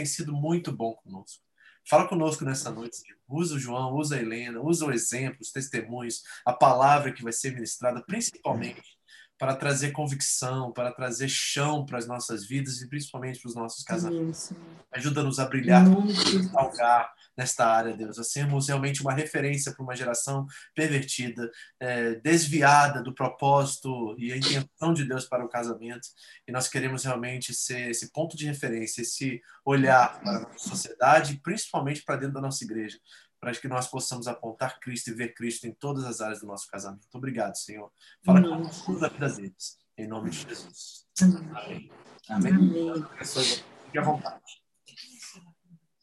tem sido muito bom conosco. Fala conosco nessa noite, Senhor. Usa o João, usa a Helena, usa o exemplo, os testemunhos, a palavra que vai ser ministrada, principalmente para trazer convicção, para trazer chão para as nossas vidas e principalmente para os nossos casamentos. Ajuda-nos a brilhar, a salgar nesta área, Deus, a sermos realmente uma referência para uma geração pervertida, é, desviada do propósito e a intenção de Deus para o casamento. E nós queremos realmente ser esse ponto de referência, esse olhar para a sociedade, principalmente para dentro da nossa igreja, para que nós possamos apontar Cristo e ver Cristo em todas as áreas do nosso casamento. Obrigado, Senhor. Fala com a vida deles, em nome de Jesus. Amém. Amém. Amém. Fique à vontade.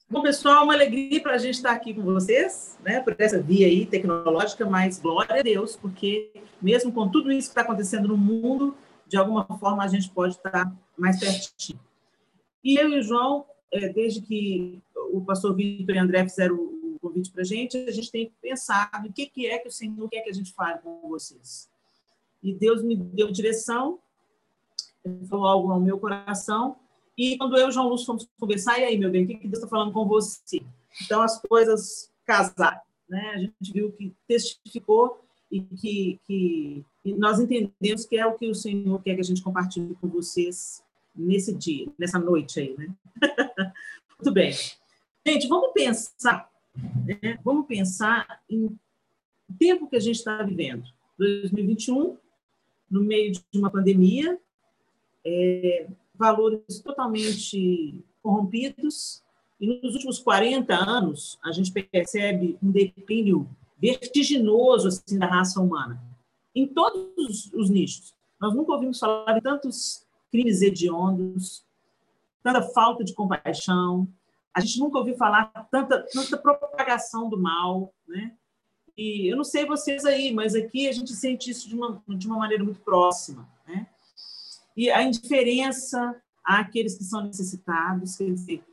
Bom, pessoal, uma alegria para a gente estar aqui com vocês, né, por essa via aí tecnológica, mas glória a Deus, porque mesmo com tudo isso que está acontecendo no mundo, de alguma forma a gente pode estar mais pertinho. E eu e o João, é, desde que o pastor Vitor e André fizeram convite para a gente, a gente tem pensado o que, que é que o Senhor quer que a gente fale com vocês. E Deus me deu direção, falou algo ao meu coração, e quando eu e o João Lúcio fomos conversar, e aí, meu bem, o que, Deus está falando com você? Então, as coisas casaram, né? A gente viu que testificou e que, que e nós entendemos que é o que o Senhor quer que a gente compartilhe com vocês nesse dia, nessa noite aí, né? Muito bem. Gente, vamos pensar né? Vamos pensar em tempo que a gente está vivendo. 2021, no meio de uma pandemia, é, valores totalmente corrompidos, e nos últimos 40 anos, a gente percebe um declínio vertiginoso assim, da raça humana, em todos os nichos. Nós nunca ouvimos falar de tantos crimes hediondos, tanta falta de compaixão, a gente nunca ouviu falar tanta, tanta propagação do mal, né? E eu não sei vocês aí, mas aqui a gente sente isso de uma, de uma maneira muito próxima? E a indiferença àqueles que são necessitados, quer dizer,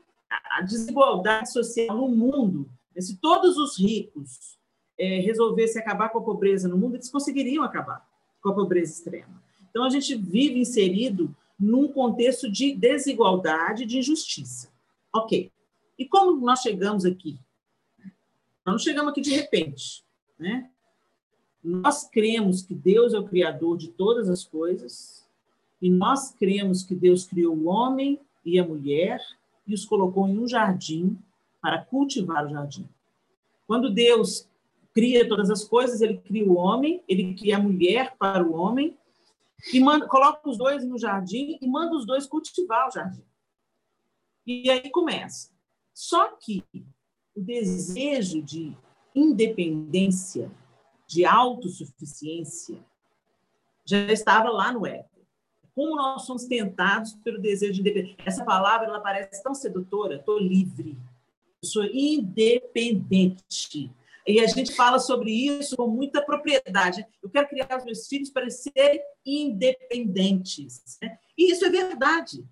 a desigualdade social no mundo, né? se todos os ricos é, resolvessem acabar com a pobreza no mundo, eles conseguiriam acabar com a pobreza extrema. Então, a gente vive inserido num contexto de desigualdade, de injustiça. Ok. E como nós chegamos aqui? Nós não chegamos aqui de repente, né? Nós cremos que Deus é o criador de todas as coisas e nós cremos que Deus criou o homem e a mulher e os colocou em um jardim para cultivar o jardim. Quando Deus cria todas as coisas, ele cria o homem, ele cria a mulher para o homem e manda, coloca os dois no jardim e manda os dois cultivar o jardim. E aí começa. Só que o desejo de independência, de autossuficiência, já estava lá no Éden. Como nós somos tentados pelo desejo de independência. Essa palavra ela parece tão sedutora, estou livre, eu sou independente. E a gente fala sobre isso com muita propriedade. Eu quero criar os meus filhos para serem independentes. Né? E isso é verdade.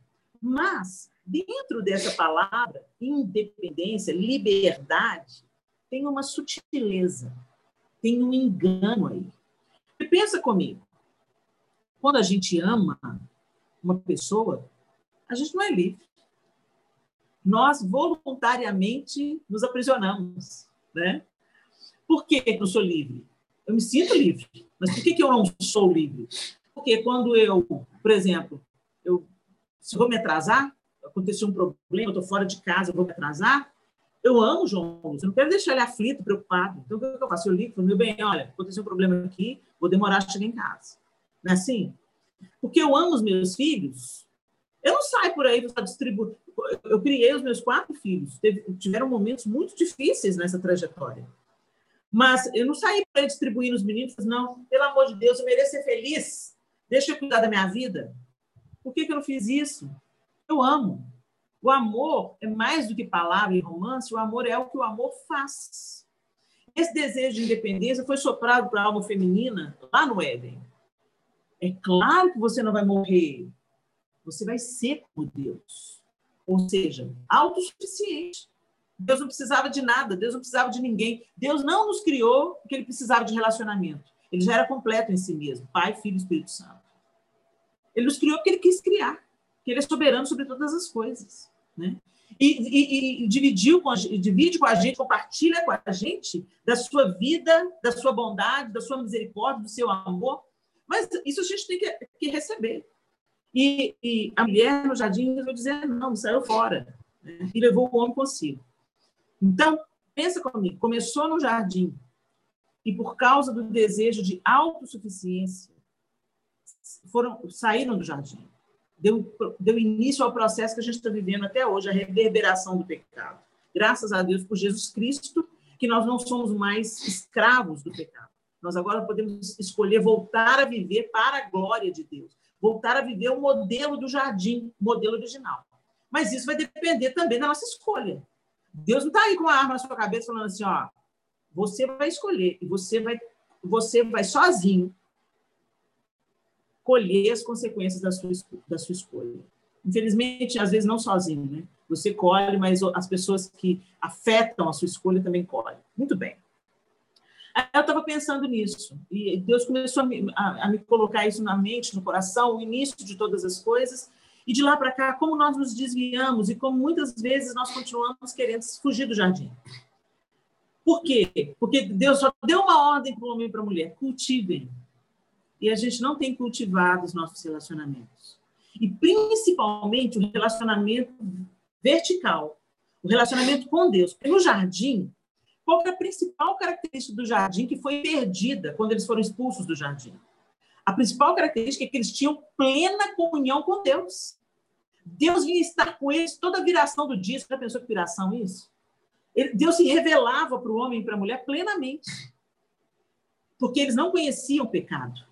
Mas Dentro dessa palavra, independência, liberdade, tem uma sutileza, tem um engano aí. E pensa comigo, quando a gente ama uma pessoa, a gente não é livre. Nós voluntariamente nos aprisionamos, né? Por que eu sou livre? Eu me sinto livre, mas por que eu não sou livre? Porque quando eu, por exemplo, eu se vou me atrasar, aconteceu um problema, eu estou fora de casa, vou me atrasar. Eu amo o João eu não quero deixar ele aflito, preocupado. Então, o que eu faço? Eu ligo falo, meu bem, olha, aconteceu um problema aqui, vou demorar a chegar em casa. Não é assim? Porque eu amo os meus filhos, eu não saio por aí para distribuir. Eu criei os meus quatro filhos, Teve, tiveram momentos muito difíceis nessa trajetória. Mas eu não saí para distribuir nos meninos, não, pelo amor de Deus, eu mereço ser feliz, deixa eu cuidar da minha vida. Por que, que eu não fiz isso? Eu amo. O amor é mais do que palavra e romance, o amor é o que o amor faz. Esse desejo de independência foi soprado para a alma feminina lá no Éden. É claro que você não vai morrer, você vai ser como Deus. Ou seja, autossuficiente. Deus não precisava de nada, Deus não precisava de ninguém. Deus não nos criou porque ele precisava de relacionamento. Ele já era completo em si mesmo, Pai, Filho e Espírito Santo. Ele nos criou porque ele quis criar que ele é soberano sobre todas as coisas. Né? e, e, e dividiu com a, divide com a gente, compartilha com a gente da sua vida, da sua bondade, da sua misericórdia, do seu amor. Mas isso a gente tem que, que receber. E, e, a mulher no jardim resolveu dizer não, saiu fora. Né? E levou o homem consigo. Então, pensa comigo, começou no jardim e por causa do desejo de autossuficiência, foram, saíram do jardim deu, deu início ao processo que a gente está vivendo até hoje, a reverberação do pecado. Graças a Deus por Jesus Cristo, que nós não somos mais escravos do pecado. Nós agora podemos escolher voltar a viver para a glória de Deus, voltar a viver o modelo do jardim, o modelo original. Mas isso vai depender também da nossa escolha. Deus não está aí com a arma na sua cabeça falando assim, ó, você vai escolher e você vai, você vai sozinho colher as consequências da sua, da sua escolha. Infelizmente, às vezes não sozinho, né? Você colhe, mas as pessoas que afetam a sua escolha também colhem. Muito bem. Aí eu estava pensando nisso, e Deus começou a me, a, a me, colocar isso na mente, no coração, o início de todas as coisas, e de lá para cá, como nós nos desviamos e como muitas vezes nós continuamos querendo fugir do jardim. Por quê? Porque Deus só deu uma ordem para o homem e para a mulher: cultivem, e a gente não tem cultivado os nossos relacionamentos. E principalmente o relacionamento vertical, o relacionamento com Deus. Porque no jardim, qual é a principal característica do jardim que foi perdida quando eles foram expulsos do jardim? A principal característica é que eles tinham plena comunhão com Deus. Deus vinha estar com eles toda a viração do dia. Você já pensou que viração é isso? Deus se revelava para o homem e para a mulher plenamente. Porque eles não conheciam o pecado.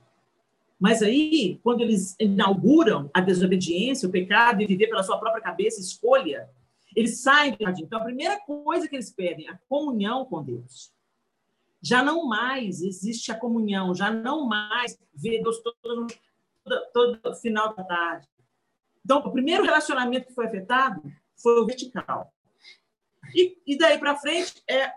Mas aí, quando eles inauguram a desobediência, o pecado e viver pela sua própria cabeça, escolha, eles saem do jardim. Então, a primeira coisa que eles pedem é a comunhão com Deus. Já não mais existe a comunhão, já não mais vê Deus todo, todo, todo final da tarde. Então, o primeiro relacionamento que foi afetado foi o vertical. E, e daí para frente é, é,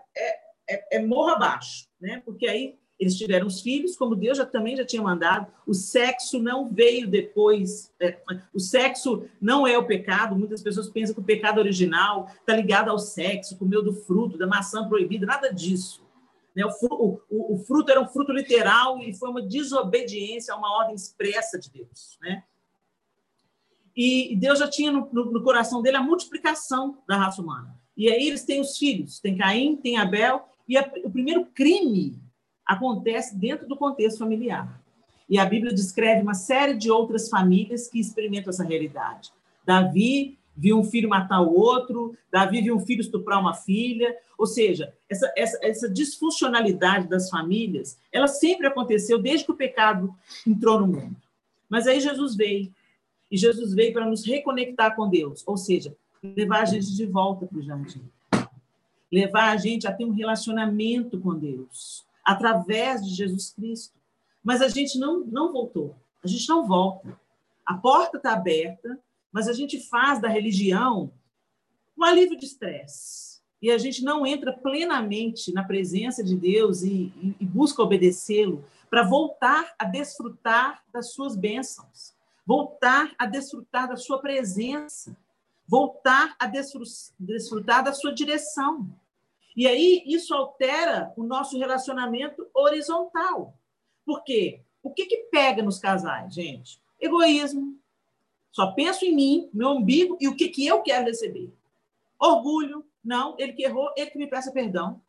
é, é morro abaixo, né? porque aí eles tiveram os filhos, como Deus já, também já tinha mandado. O sexo não veio depois. É, o sexo não é o pecado. Muitas pessoas pensam que o pecado original está ligado ao sexo, comeu do fruto, da maçã proibida. Nada disso. Né? O, o, o, fruto era um fruto literal e foi uma desobediência a uma ordem expressa de Deus. Né? E Deus já tinha no, no, no coração dele a multiplicação da raça humana. E aí eles têm os filhos: tem Caim, tem Abel. E a, o primeiro crime acontece dentro do contexto familiar. E a Bíblia descreve uma série de outras famílias que experimentam essa realidade. Davi viu um filho matar o outro, Davi viu um filho estuprar uma filha, ou seja, essa, essa, essa disfuncionalidade das famílias, ela sempre aconteceu desde que o pecado entrou no mundo. Mas aí Jesus veio, e Jesus veio para nos reconectar com Deus, ou seja, levar a gente de volta para o jardim, levar a gente a ter um relacionamento com Deus, através de Jesus Cristo. Mas a gente não, não voltou, a gente não volta. A porta está aberta, mas a gente faz da religião um alívio de estresse. E a gente não entra plenamente na presença de Deus e, e, e busca obedecê-lo para voltar a desfrutar das suas bênçãos, voltar a desfrutar da sua presença, voltar a desfrutar da sua direção. E aí isso altera o nosso relacionamento horizontal. Por quê? O que, que pega nos casais, gente? Egoísmo. Só penso em mim, meu umbigo e o que, que eu quero receber. Orgulho. Não, ele que errou, ele que me peça perdão.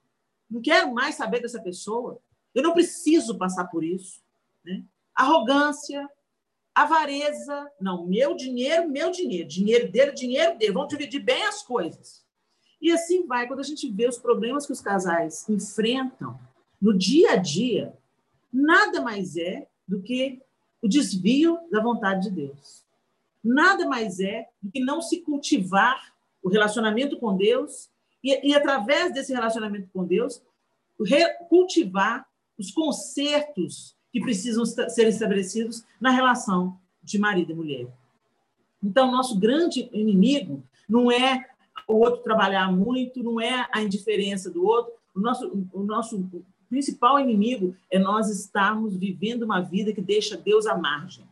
Não quero mais saber dessa pessoa. Eu não preciso passar por isso. Né? Arrogância, avareza. Não, meu dinheiro, meu dinheiro. Dinheiro dele, dinheiro dele. Vamos dividir bem as coisas. E assim vai, quando a gente vê os problemas que os casais enfrentam no dia a dia, nada mais é do que o desvio da vontade de Deus. Nada mais é do que não se cultivar o relacionamento com Deus e, e através desse relacionamento com Deus, cultivar os consertos que precisam ser estabelecidos na relação de marido e mulher. Então, nosso grande inimigo não é o outro trabalhar muito, não é a indiferença do outro. O nosso, o nosso principal inimigo é nós estarmos vivendo uma vida que deixa Deus à margem.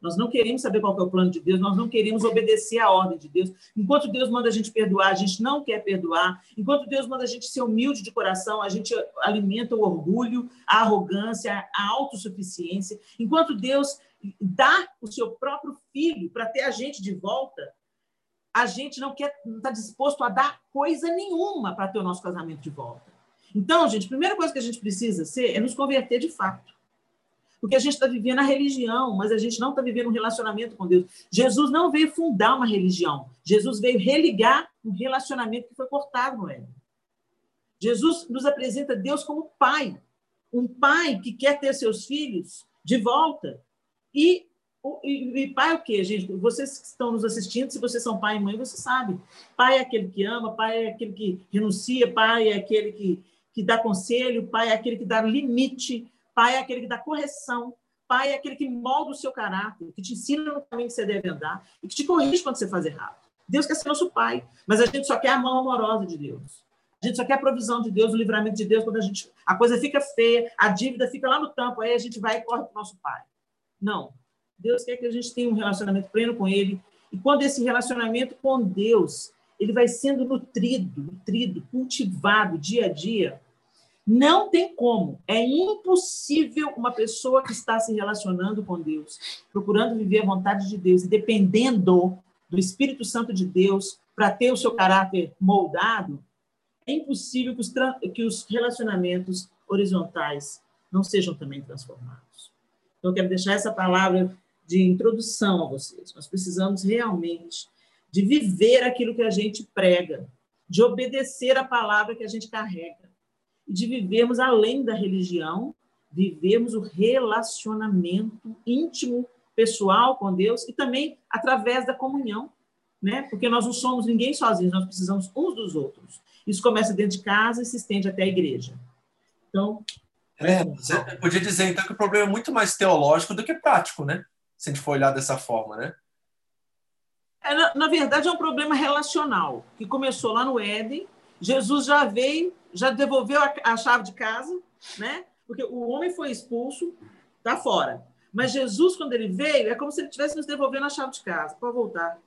Nós não queremos saber qual é o plano de Deus, nós não queremos obedecer à ordem de Deus. Enquanto Deus manda a gente perdoar, a gente não quer perdoar. Enquanto Deus manda a gente ser humilde de coração, a gente alimenta o orgulho, a arrogância, a autossuficiência. Enquanto Deus dá o seu próprio filho para ter a gente de volta, a gente não quer, não está disposto a dar coisa nenhuma para ter o nosso casamento de volta. Então, gente, a primeira coisa que a gente precisa ser é nos converter de fato. Porque a gente está vivendo a religião, mas a gente não está vivendo um relacionamento com Deus. Jesus não veio fundar uma religião. Jesus veio religar um relacionamento que foi cortado no Éden. Jesus nos apresenta Deus como pai. Um pai que quer ter seus filhos de volta. E, e, e pai é o quê, gente? Vocês que estão nos assistindo, se vocês são pai e mãe, você sabe. Pai é aquele que ama, pai é aquele que renuncia, pai é aquele que, que dá conselho, pai é aquele que dá limite, Pai é aquele que dá correção. Pai é aquele que molda o seu caráter, que te ensina no caminho que você deve andar e que te corrige quando você faz errado. Deus quer ser nosso pai, mas a gente só quer a mão amorosa de Deus. A gente só quer a provisão de Deus, o livramento de Deus quando a gente a coisa fica feia, a dívida fica lá no tampo, aí a gente vai e corre para o nosso pai. Não. Deus quer que a gente tenha um relacionamento pleno com ele. E quando esse relacionamento com Deus, ele vai sendo nutrido, nutrido, cultivado dia a dia, não tem como. É impossível uma pessoa que está se relacionando com Deus, procurando viver a vontade de Deus e dependendo do Espírito Santo de Deus para ter o seu caráter moldado, é impossível que os, que os relacionamentos horizontais não sejam também transformados. Então, eu quero deixar essa palavra de introdução a vocês. Nós precisamos realmente de viver aquilo que a gente prega, de obedecer a palavra que a gente carrega e de vivermos além da religião, vivermos o relacionamento íntimo, pessoal com Deus e também através da comunhão, né? Porque nós não somos ninguém sozinhos, nós precisamos uns dos outros. Isso começa dentro de casa e se estende até a igreja. Então, é, você podia dizer então que o problema é muito mais teológico do que prático, né? Se a gente for olhar dessa forma, né? É, na, na verdade, é um problema relacional que começou lá no Éden. Jesus já veio já devolveu a, a chave de casa, né? Porque o homem foi expulso, tá fora. Mas Jesus, quando ele veio, é como se ele estivesse nos devolvendo a chave de casa. Pode voltar.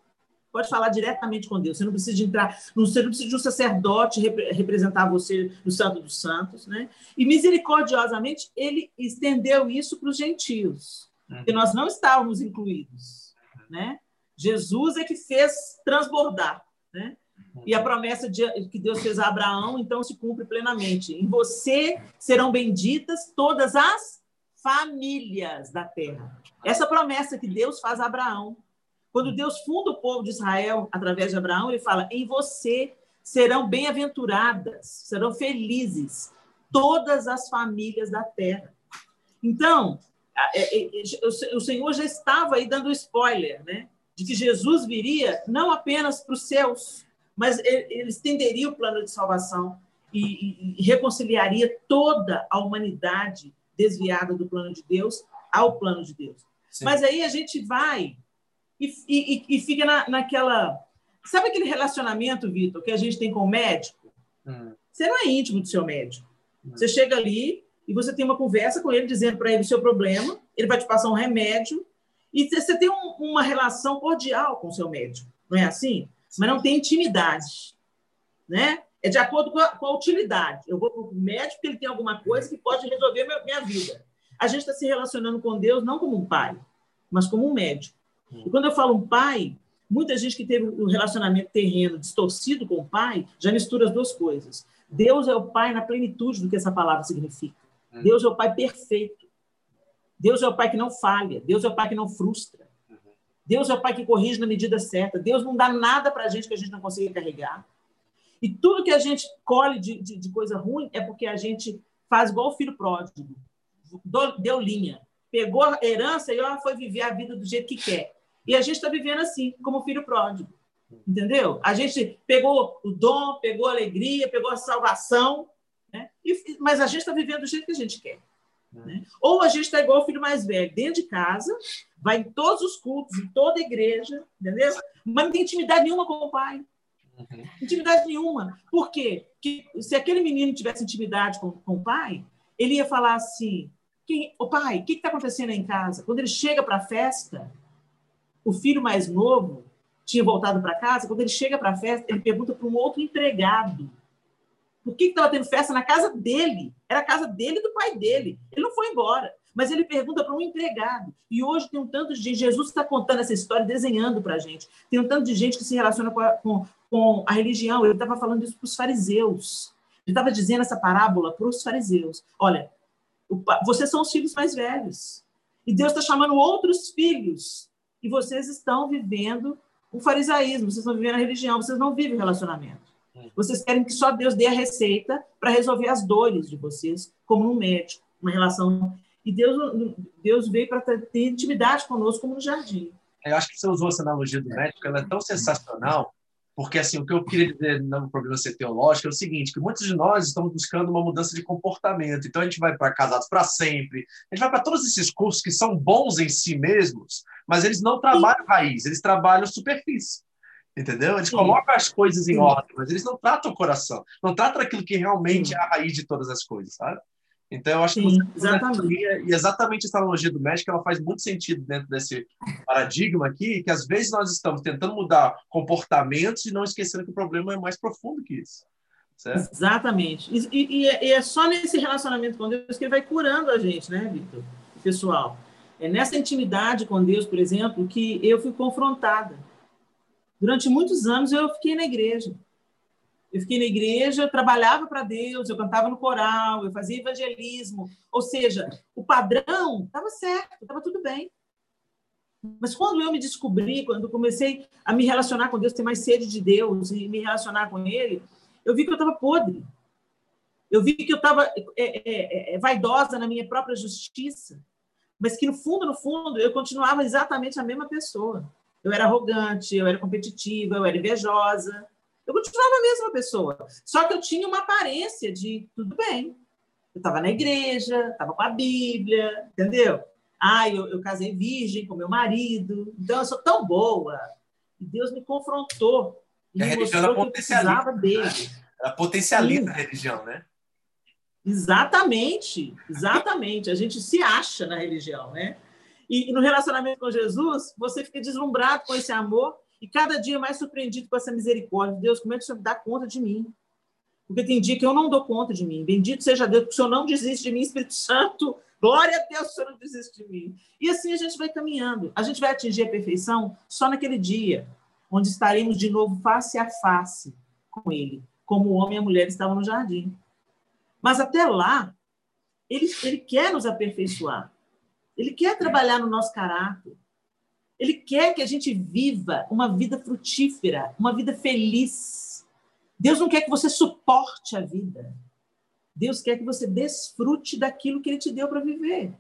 Pode falar diretamente com Deus. Você não precisa de entrar, você não precisa de um sacerdote representar você no Santo dos Santos, né? E misericordiosamente ele estendeu isso para os gentios, que nós não estávamos incluídos, né? Jesus é que fez transbordar, né? E a promessa de, que Deus fez a Abraão, então, se cumpre plenamente. Em você serão benditas todas as famílias da terra. Essa promessa que Deus faz a Abraão. Quando Deus funda o povo de Israel através de Abraão, ele fala: em você serão bem-aventuradas, serão felizes todas as famílias da terra. Então, o Senhor já estava aí dando spoiler, né? De que Jesus viria não apenas para os céus, mas ele estenderia o plano de salvação e, e, reconciliaria toda a humanidade desviada do plano de Deus ao plano de Deus. Sim. Mas aí a gente vai e, e, e fica na, naquela. Sabe aquele relacionamento, Vitor, que a gente tem com o médico? Hum. Você não é íntimo do seu médico. Hum. Você chega ali e você tem uma conversa com ele, dizendo para ele o seu problema, ele vai te passar um remédio, e você tem um, uma relação cordial com o seu médico. Não é assim? mas não tem intimidade, né? É de acordo com a, com a utilidade. Eu vou para o médico porque ele tem alguma coisa que pode resolver minha, minha vida. A gente está se relacionando com Deus não como um pai, mas como um médico. E quando eu falo um pai, muita gente que teve um relacionamento terreno distorcido com o pai já mistura as duas coisas. Deus é o pai na plenitude do que essa palavra significa. Deus é o pai perfeito. Deus é o pai que não falha. Deus é o pai que não frustra. Deus é o Pai que corrige na medida certa. Deus não dá nada para a gente que a gente não consiga carregar. E tudo que a gente colhe de, de, de coisa ruim é porque a gente faz igual o filho pródigo. Deu linha. Pegou a herança e ó, foi viver a vida do jeito que quer. E a gente está vivendo assim, como filho pródigo. Entendeu? A gente pegou o dom, pegou a alegria, pegou a salvação? E, mas a gente está vivendo do jeito que a gente quer. Né? Ou a gente está igual o filho mais velho, dentro de casa, vai em todos os cultos, em toda a igreja, entendeu? Mas não tem intimidade nenhuma com o pai. Uhum. Intimidade nenhuma. Por quê? Porque se aquele menino tivesse intimidade com, com o pai, ele ia falar assim: o pai, o que está acontecendo aí em casa? Quando ele chega para a festa, o filho mais novo tinha voltado para casa, quando ele chega para a festa, ele pergunta para um outro empregado por que estava tendo festa na casa dele. Era a casa dele e do pai dele. Ele não foi embora. Mas ele pergunta para um empregado. E hoje tem um tanto de. Jesus está contando essa história, desenhando para a gente. Tem um tanto de gente que se relaciona com a, com, com a religião. Ele estava falando isso para os fariseus. Ele estava dizendo essa parábola para os fariseus. Olha, vocês são os filhos mais velhos. E Deus está chamando outros filhos. E vocês estão vivendo o farisaísmo, vocês estão vivendo a religião, vocês não vivem o relacionamento. Vocês querem que só Deus dê a receita para resolver as dores de vocês, como um médico, uma relação. E Deus, Deus veio para ter intimidade conosco, como no jardim. Eu acho que você usou essa analogia do médico, ela é tão sensacional, porque assim, o que eu queria dizer no problema ser teológico é o seguinte, que muitos de nós estamos buscando uma mudança de comportamento. Então a gente vai para casados para sempre, a gente vai para todos esses cursos que são bons em si mesmos, mas eles não trabalham raiz, eles trabalham superfície. Entendeu? Eles Sim. colocam as coisas em Sim. ordem, mas eles não tratam o coração, não tratam aquilo que realmente Sim. é a raiz de todas as coisas, sabe? Então, eu acho que exatamente. e exatamente essa analogia do médico ela faz muito sentido dentro desse paradigma aqui, que às vezes nós estamos tentando mudar comportamentos e não esquecendo que o problema é mais profundo que isso. Certo? Exatamente. E, e, e, é só nesse relacionamento com Deus que ele vai curando a gente, né, Vitor? Pessoal, é nessa intimidade com Deus, por exemplo, que eu fui confrontada. Durante muitos anos eu fiquei na igreja. Eu fiquei na igreja, trabalhava para Deus, eu cantava no coral, eu fazia evangelismo. Ou seja, o padrão estava certo, estava tudo bem. Mas quando eu me descobri, quando comecei a me relacionar com Deus, ter mais sede de Deus e me relacionar com Ele, eu vi que eu estava podre. Eu vi que eu estava é, é, é, vaidosa na minha própria justiça, mas que no fundo, no fundo, eu continuava exatamente a mesma pessoa. Eu era arrogante, eu era competitiva, eu era invejosa. Eu continuava a mesma pessoa. Só que eu tinha uma aparência de tudo bem. Eu estava na igreja, estava com a Bíblia, entendeu? Ah, eu, eu casei virgem com meu marido, então eu sou tão boa. E Deus me confrontou. E a religião era potencializa. Dele. Ela potencializa Sim. a religião, né? Exatamente, exatamente. A gente se acha na religião, né? E, no relacionamento com Jesus, você fica deslumbrado com esse amor e cada dia mais surpreendido com essa misericórdia. Deus, como é que o Senhor dá conta de mim? Porque tem dia que eu não dou conta de mim. Bendito seja Deus, porque o Senhor não desiste de mim, Espírito Santo. Glória a Deus, o Senhor não desiste de mim. E assim a gente vai caminhando. A gente vai atingir a perfeição só naquele dia, onde estaremos de novo face a face com Ele, como o homem e a mulher estavam no jardim. Mas até lá, Ele, ele quer nos aperfeiçoar. Ele quer trabalhar no nosso caráter. Ele quer que a gente viva uma vida frutífera, uma vida feliz. Deus não quer que você suporte a vida. Deus quer que você desfrute daquilo que ele te deu para viver.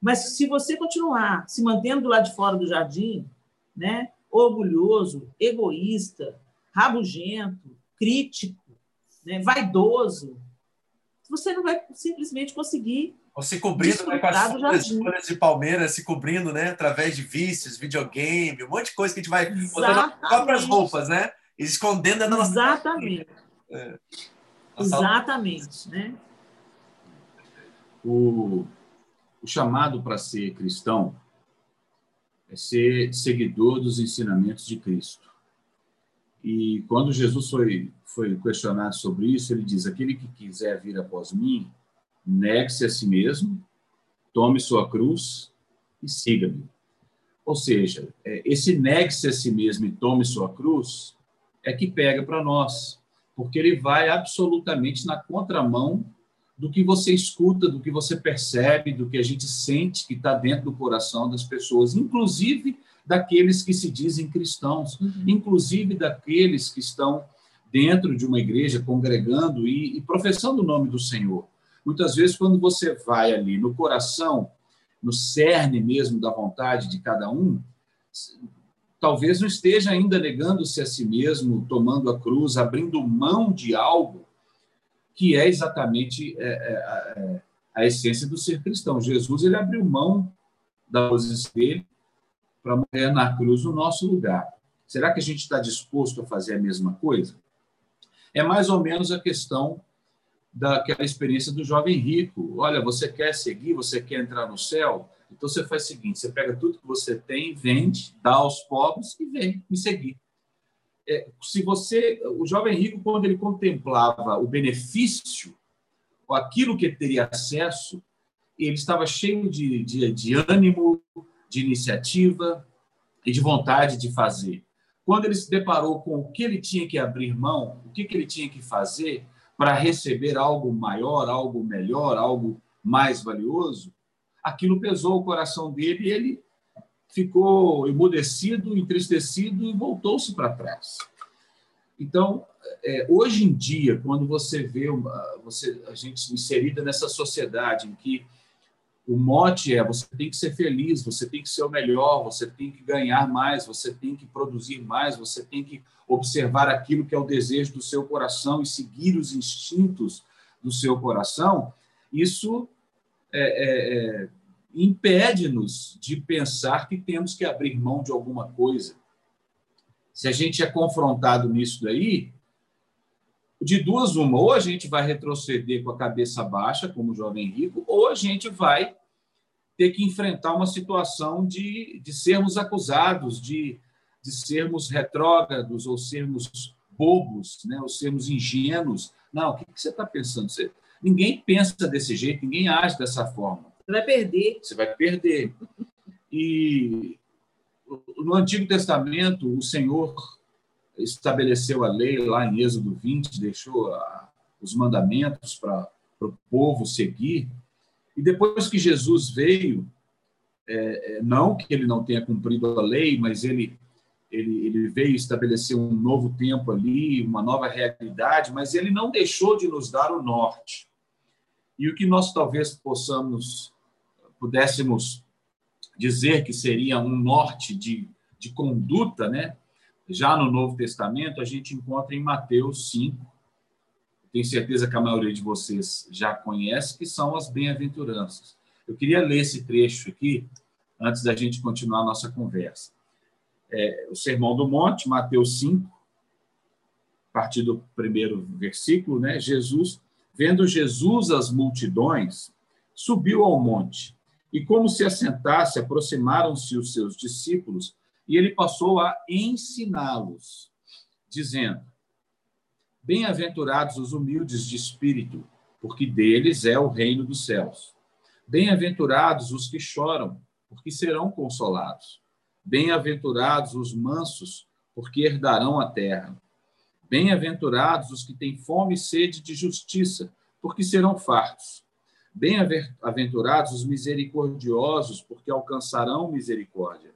Mas se você continuar se mantendo do lado de fora do jardim, né, orgulhoso, egoísta, rabugento, crítico, né, vaidoso, você não vai simplesmente conseguir ou se cobrindo né, com as folhas, folhas, de Palmeiras, se cobrindo, né? Através de vícios, videogame, um monte de coisa que a gente vai botando as próprias roupas, né? E escondendo a nossa. Exatamente. É. Exatamente, né? O, o chamado para ser cristão é ser seguidor dos ensinamentos de Cristo. E quando Jesus foi, foi questionado sobre isso, ele diz: Aquele que quiser vir após mim, negue-se a si mesmo, tome sua cruz e siga-me. Ou seja, é, esse negue-se a si mesmo e tome sua cruz é que pega para nós, porque ele vai absolutamente na contramão do que você escuta, do que você percebe, do que a gente sente que está dentro do coração das pessoas, inclusive daqueles que se dizem cristãos, uhum. inclusive daqueles que estão dentro de uma igreja congregando e, e professando o nome do Senhor. Muitas vezes, quando você vai ali no coração, no cerne mesmo da vontade de cada um, talvez não esteja ainda negando-se a si mesmo, tomando a cruz, abrindo mão de algo que é exatamente é, é, é, a essência do ser cristão. Jesus ele abriu mão da posição dele para morrer na cruz no nosso lugar. Será que a gente está disposto a fazer a mesma coisa? É mais ou menos a questão daquela experiência do jovem rico. Olha, você quer seguir, você quer entrar no céu? Então você faz o seguinte: você pega tudo que você tem, vende, dá aos pobres e vem me seguir. É, se você, o jovem rico, quando ele contemplava o benefício, ou aquilo que teria acesso, ele estava cheio de, de, de ânimo, de iniciativa e de vontade de fazer. Quando ele se deparou com o que ele tinha que abrir mão, o que, que ele tinha que fazer para receber algo maior, algo melhor, algo mais valioso, aquilo pesou o coração dele e ele ficou emudecido, entristecido e voltou-se para trás. Então, é, hoje em dia, quando você vê uma, você, a gente inserida nessa sociedade em que o mote é você tem que ser feliz, você tem que ser o melhor, você tem que ganhar mais, você tem que produzir mais, você tem que observar aquilo que é o desejo do seu coração e seguir os instintos do seu coração, isso é, é, é, impede-nos de pensar que temos que abrir mão de alguma coisa. Se a gente é confrontado nisso daí, de duas uma, ou a gente vai retroceder com a cabeça baixa, como jovem rico, ou a gente vai ter que enfrentar uma situação de, de sermos acusados, de, de sermos retrógrados, ou sermos bobos, né? ou sermos ingênuos. Não, o que, que você está pensando? Você, ninguém pensa desse jeito, ninguém age dessa forma. Você vai perder. Você vai perder. E no Antigo Testamento, o Senhor estabeleceu a lei lá em Êxodo 20, deixou a, os mandamentos para o povo seguir. E depois que Jesus veio, é, é, não que ele não tenha cumprido a lei, mas ele, ele, ele veio estabelecer um novo tempo ali, uma nova realidade, mas ele não deixou de nos dar o norte. E o que nós talvez possamos, pudéssemos dizer que seria um norte de, de conduta, né? Já no Novo Testamento, a gente encontra em Mateus 5, tenho certeza que a maioria de vocês já conhece, que são as bem-aventuranças. Eu queria ler esse trecho aqui, antes da gente continuar a nossa conversa. É, o Sermão do Monte, Mateus 5, a partir do primeiro versículo, né? Jesus, vendo Jesus as multidões, subiu ao monte, e como se assentasse, aproximaram-se os seus discípulos e ele passou a ensiná-los, dizendo: Bem-aventurados os humildes de espírito, porque deles é o reino dos céus. Bem-aventurados os que choram, porque serão consolados. Bem-aventurados os mansos, porque herdarão a terra. Bem-aventurados os que têm fome e sede de justiça, porque serão fartos. Bem-aventurados os misericordiosos, porque alcançarão misericórdia.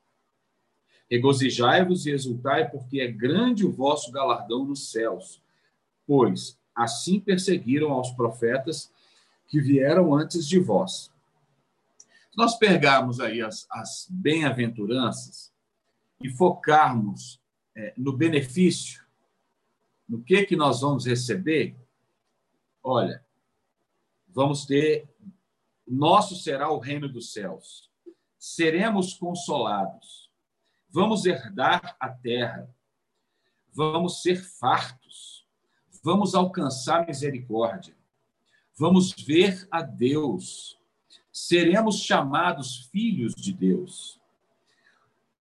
Regozijai-vos e exultai, porque é grande o vosso galardão nos céus. Pois assim perseguiram aos profetas que vieram antes de vós. Se nós pegarmos aí as, as bem-aventuranças e focarmos é, no benefício, no que que nós vamos receber, olha, vamos ter, nosso será o reino dos céus. Seremos consolados Vamos herdar a terra. Vamos ser fartos. Vamos alcançar misericórdia. Vamos ver a Deus. Seremos chamados filhos de Deus.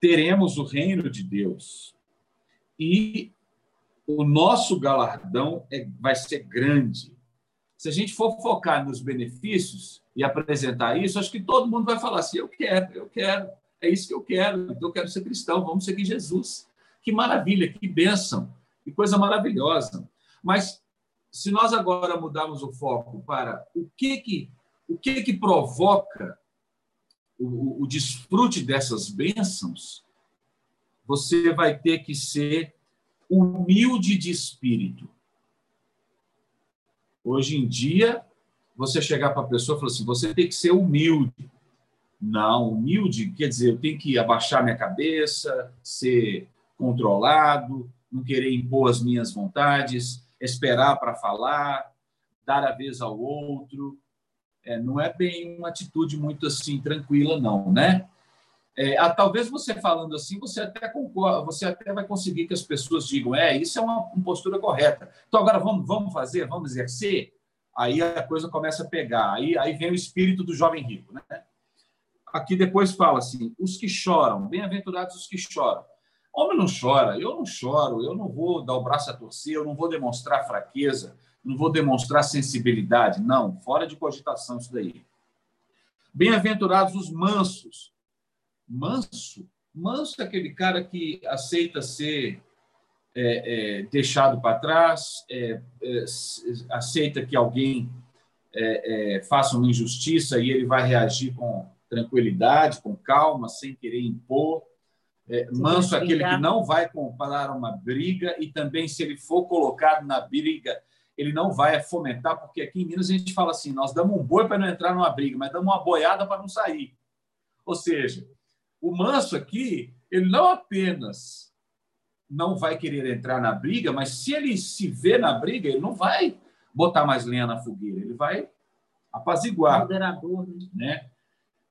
Teremos o reino de Deus. E o nosso galardão é, vai ser grande. Se a gente for focar nos benefícios e apresentar isso, acho que todo mundo vai falar assim: eu quero, eu quero. É isso que eu quero. Então, eu quero ser cristão. Vamos seguir Jesus. Que maravilha, que bênção, que coisa maravilhosa. Mas se nós agora mudarmos o foco para o que que, o que, que provoca o, o desfrute dessas bênçãos, você vai ter que ser humilde de espírito. Hoje em dia, você chegar para a pessoa e falar assim: você tem que ser humilde. Não, humilde quer dizer, eu tenho que abaixar minha cabeça, ser controlado, não querer impor as minhas vontades, esperar para falar, dar a vez ao outro. É, não é bem uma atitude muito assim tranquila, não, né? É, ah, talvez você falando assim, você até concorda, você até vai conseguir que as pessoas digam, é, isso é uma, uma postura correta. Então agora vamos, vamos fazer, vamos exercer. Aí a coisa começa a pegar. Aí, aí vem o espírito do jovem rico, né? Aqui depois fala assim: os que choram, bem-aventurados os que choram. Homem não chora, eu não choro, eu não vou dar o braço a torcer, eu não vou demonstrar fraqueza, não vou demonstrar sensibilidade. Não, fora de cogitação isso daí. Bem-aventurados os mansos. Manso? Manso é aquele cara que aceita ser é, é, deixado para trás, é, é aceita que alguém é, é, faça uma injustiça e ele vai reagir com tranquilidade, com calma, sem querer impor. É, manso é aquele que não vai comprar uma briga e também, se ele for colocado na briga, ele não vai fomentar, porque aqui em Minas a gente fala assim: nós damos um boi para não entrar numa briga, mas damos uma boiada para não sair. Ou seja, o manso aqui, ele não apenas não vai querer entrar na briga, mas se ele se vê na briga, ele não vai botar mais lenha na fogueira, ele vai apaziguar. Moderador, né? né?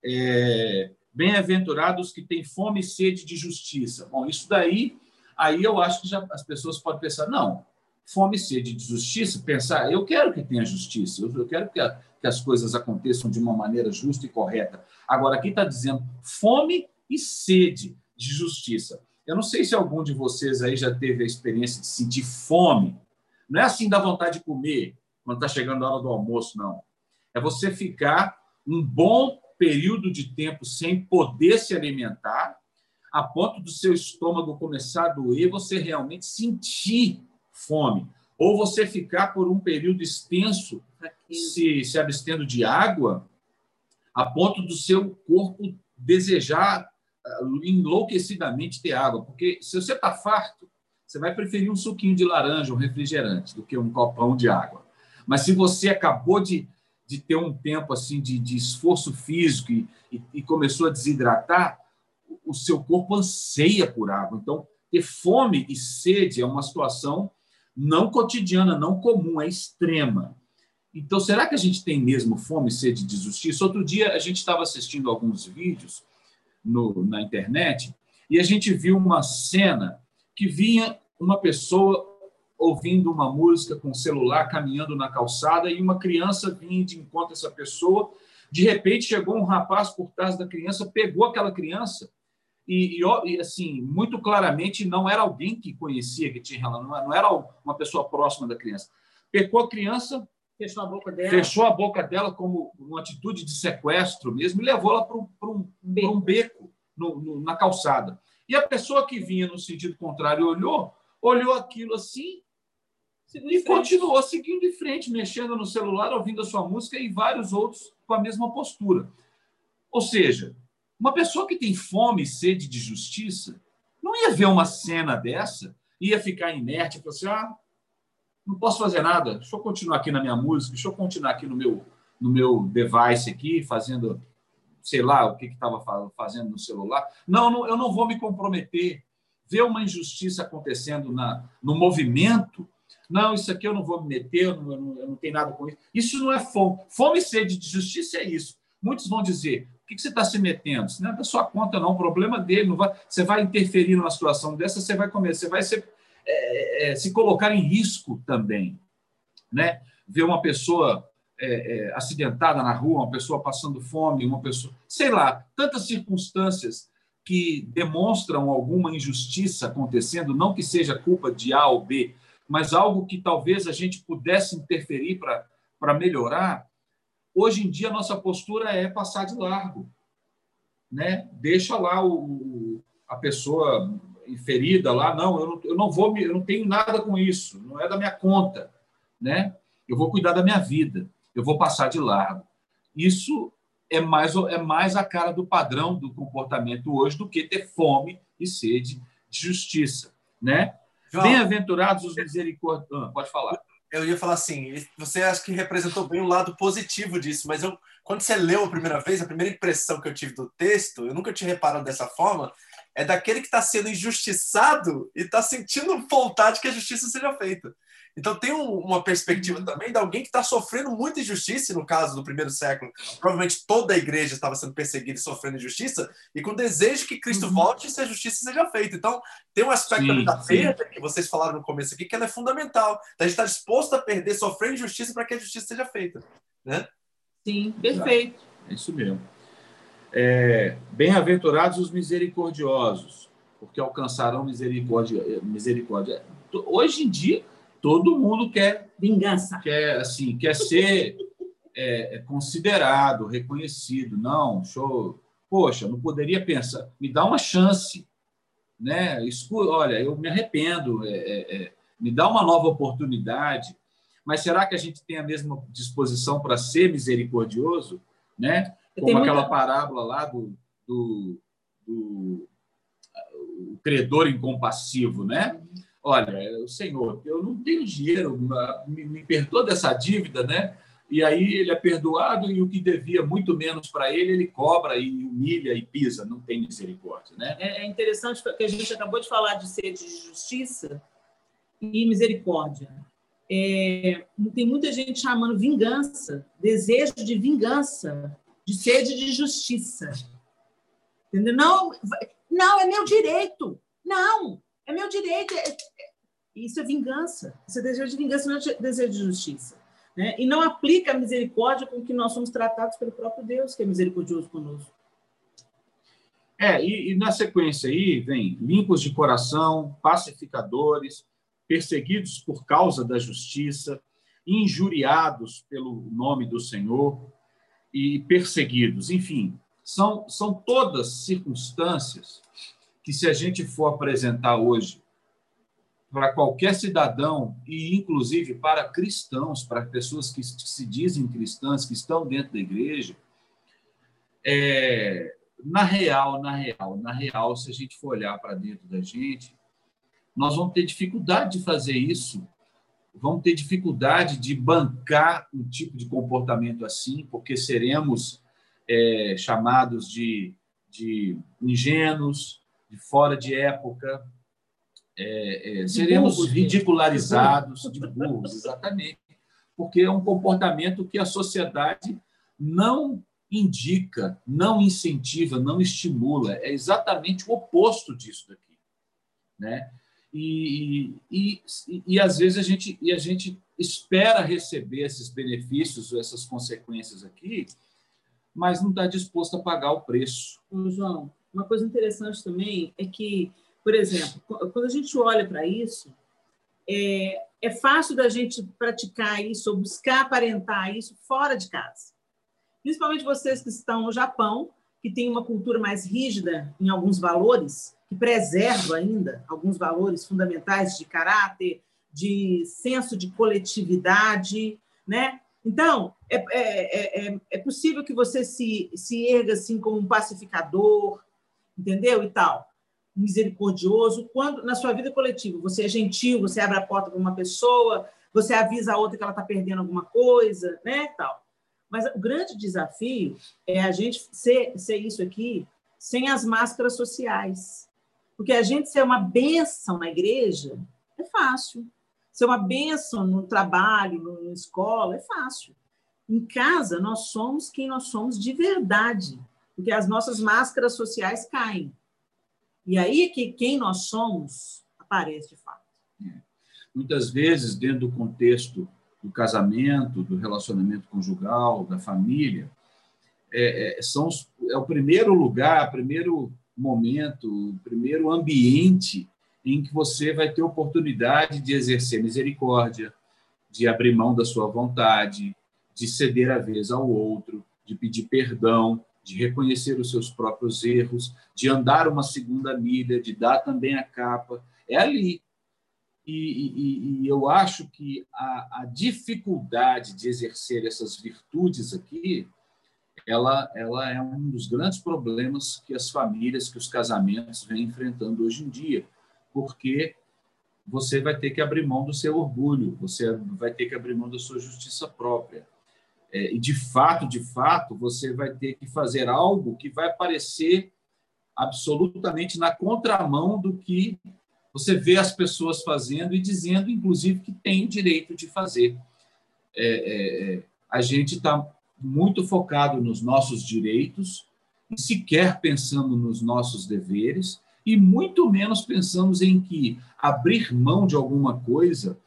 É, Bem-aventurados que têm fome e sede de justiça. Bom, isso daí, aí eu acho que já as pessoas podem pensar, não, fome e sede de justiça, pensar, eu quero que tenha justiça, eu quero que, a, que as coisas aconteçam de uma maneira justa e correta. Agora, aqui está dizendo fome e sede de justiça. Eu não sei se algum de vocês aí já teve a experiência de sentir fome. Não é assim da vontade de comer quando está chegando a hora do almoço, não. É você ficar um bom período de tempo sem poder se alimentar, a ponto do seu estômago começar a doer, você realmente sentir fome. Ou você ficar por um período extenso se, se abstendo de água, a ponto do seu corpo desejar ah, enlouquecidamente ter água. Porque se você está farto, você vai preferir um suquinho de laranja, um refrigerante, do que um copão de água. Mas se você acabou de de ter um tempo assim de, de esforço físico e, e, e, começou a desidratar, o seu corpo anseia por água. Então, ter fome e sede é uma situação não cotidiana, não comum, é extrema. Então, será que a gente tem mesmo fome e sede de justiça? Outro dia, a gente estava assistindo alguns vídeos no, na internet e a gente viu uma cena que vinha uma pessoa ouvindo uma música com o celular, caminhando na calçada, e uma criança vinha de encontro a essa pessoa. De repente, chegou um rapaz por trás da criança, pegou aquela criança e, e, assim, muito claramente não era alguém que conhecia, que tinha relação, não era uma pessoa próxima da criança. Pegou a criança, fechou a boca dela, fechou a boca dela como uma atitude de sequestro mesmo e levou ela para um, um, beco, um beco no, no, na calçada. E a pessoa que vinha no sentido contrário olhou, olhou aquilo assim e continuou seguindo em frente, mexendo no celular, ouvindo a sua música e vários outros com a mesma postura. Ou seja, uma pessoa que tem fome e sede de justiça não ia ver uma cena dessa, ia ficar inerte e falar assim: ah, não posso fazer nada, deixa eu continuar aqui na minha música, deixa eu continuar aqui no meu, no meu device aqui, fazendo, sei lá, o que estava fazendo no celular. Não, não, eu não vou me comprometer. Ver uma injustiça acontecendo na, no movimento não, isso aqui eu não vou me meter, eu não, eu não, eu não tenho nada com isso. Isso não é fome. Fome e sede de justiça é isso. Muitos vão dizer: o que, você está se metendo? Isso não é da sua conta, não. O problema dele. Não vai, você vai interferir numa situação dessa, você vai comer, você vai ser, é, é, se colocar em risco também. Né? Ver uma pessoa é, é, acidentada na rua, uma pessoa passando fome, uma pessoa. Sei lá, tantas circunstâncias que demonstram alguma injustiça acontecendo, não que seja culpa de A ou B, mas algo que talvez a gente pudesse interferir para melhorar, hoje em dia a nossa postura é passar de largo. Né? Deixa lá o, a pessoa ferida lá, não eu, não, eu não vou, eu não tenho nada com isso, não é da minha conta, né? Eu vou cuidar da minha vida, eu vou passar de largo. Isso é mais é mais a cara do padrão do comportamento hoje do que ter fome e sede de justiça, né? Bem-aventurados os misericordiosos. Ah, pode falar. eu ia falar assim, você acha que representou bem o lado positivo disso, mas eu, quando você leu a primeira vez, a primeira impressão que eu tive do texto, eu nunca tinha reparado dessa forma, é daquele que está sendo injustiçado e está sentindo vontade que a justiça seja feita. Então tem um, uma perspectiva uhum. também de alguém que está sofrendo muita injustiça, no caso do primeiro século, provavelmente toda a igreja estava sendo perseguida e sofrendo injustiça, e com desejo que Cristo uhum. volte e a justiça seja feita. Então tem um aspecto sim, da perda que vocês falaram no começo aqui, que ela é fundamental. Então, a gente está disposto a perder, sofrer injustiça para que a justiça seja feita. Né? Sim, perfeito. É isso mesmo. É, Bem-aventurados os misericordiosos, porque alcançarão misericórdia. misericórdia. Hoje em dia, todo mundo quer vingança, quer assim, quer ser é, é, considerado, reconhecido. Não, show. Poxa, não poderia pensar. Me dá uma chance, né? Escu olha, eu me arrependo. É, é, é, me dá uma nova oportunidade. Mas será que a gente tem a mesma disposição para ser misericordioso, né? Como aquela muita... parábola lá do, do, do o credor incompassivo, né? Olha, o senhor, eu não tenho dinheiro, me, me perdoa dessa dívida, né? E aí ele é perdoado e o que devia muito menos para ele, ele cobra e humilha e pisa, não tem misericórdia, né? É, é interessante que a gente acabou de falar de sede de justiça e misericórdia. É, tem muita gente chamando vingança, desejo de vingança, de sede de justiça. Entendeu? Não, não é meu direito. Não, é meu direito. É, isso é vingança. Isso é desejo de vingança, não é desejo de justiça. Né? E não aplica a misericórdia com que nós somos tratados pelo próprio Deus, que é misericordioso conosco. É, e, e na sequência aí vem limpos de coração, pacificadores, perseguidos por causa da justiça, injuriados pelo nome do Senhor e perseguidos. Enfim, são, são todas circunstâncias que, se a gente for apresentar hoje para qualquer cidadão e inclusive para cristãos, para pessoas que se dizem cristãs, que estão dentro da igreja, é, na real, na real, na real, se a gente for olhar para dentro da gente, nós vamos ter dificuldade de fazer isso, vamos ter dificuldade de bancar um tipo de comportamento assim, porque seremos é, chamados de, de ingênuos, de fora de época, é, é, seremos burros, ridicularizados de burros, exatamente, porque é um comportamento que a sociedade não indica, não incentiva, não estimula. É exatamente o oposto disso daqui, né? E, e, e, e às vezes a gente e a gente espera receber esses benefícios, essas consequências aqui, mas não está disposto a pagar o preço. João, uma coisa interessante também é que por exemplo, quando a gente olha para isso, é, é fácil da gente praticar isso ou buscar aparentar isso fora de casa. Principalmente vocês que estão no Japão, que tem uma cultura mais rígida em alguns valores, que preserva ainda alguns valores fundamentais de caráter, de senso de coletividade, né? Então, é, é, é, é possível que você se, se erga assim como um pacificador, entendeu? E tal misericordioso, quando na sua vida coletiva você é gentil, você abre a porta para uma pessoa, você avisa a outra que ela está perdendo alguma coisa, né, tal. Mas o grande desafio é a gente ser, ser isso aqui sem as máscaras sociais. Porque a gente ser uma bênção na igreja é fácil. Ser uma bênção no trabalho, na escola, é fácil. Em casa, nós somos quem nós somos de verdade. Porque as nossas máscaras sociais caem. E aí que quem nós somos aparece de fato. É. Muitas vezes, dentro do contexto do casamento, do relacionamento conjugal, da família, é, é, são os, é o primeiro lugar, o primeiro momento, o primeiro ambiente em que você vai ter oportunidade de exercer misericórdia, de abrir mão da sua vontade, de ceder a vez ao outro, de pedir perdão, de reconhecer os seus próprios erros, de andar uma segunda milha, de dar também a capa. É ali. E, e, e eu acho que a, a, dificuldade de exercer essas virtudes aqui, ela, ela é um dos grandes problemas que as famílias, que os casamentos vêm enfrentando hoje em dia, porque você vai ter que abrir mão do seu orgulho, você vai ter que abrir mão da sua justiça própria. É, e, de fato, de fato, você vai ter que fazer algo que vai parecer absolutamente na contramão do que você vê as pessoas fazendo e dizendo, inclusive, que tem direito de fazer. É, é, é a gente está muito focado nos nossos direitos, sequer pensando nos nossos deveres, e muito menos pensamos em que abrir mão de alguma coisa,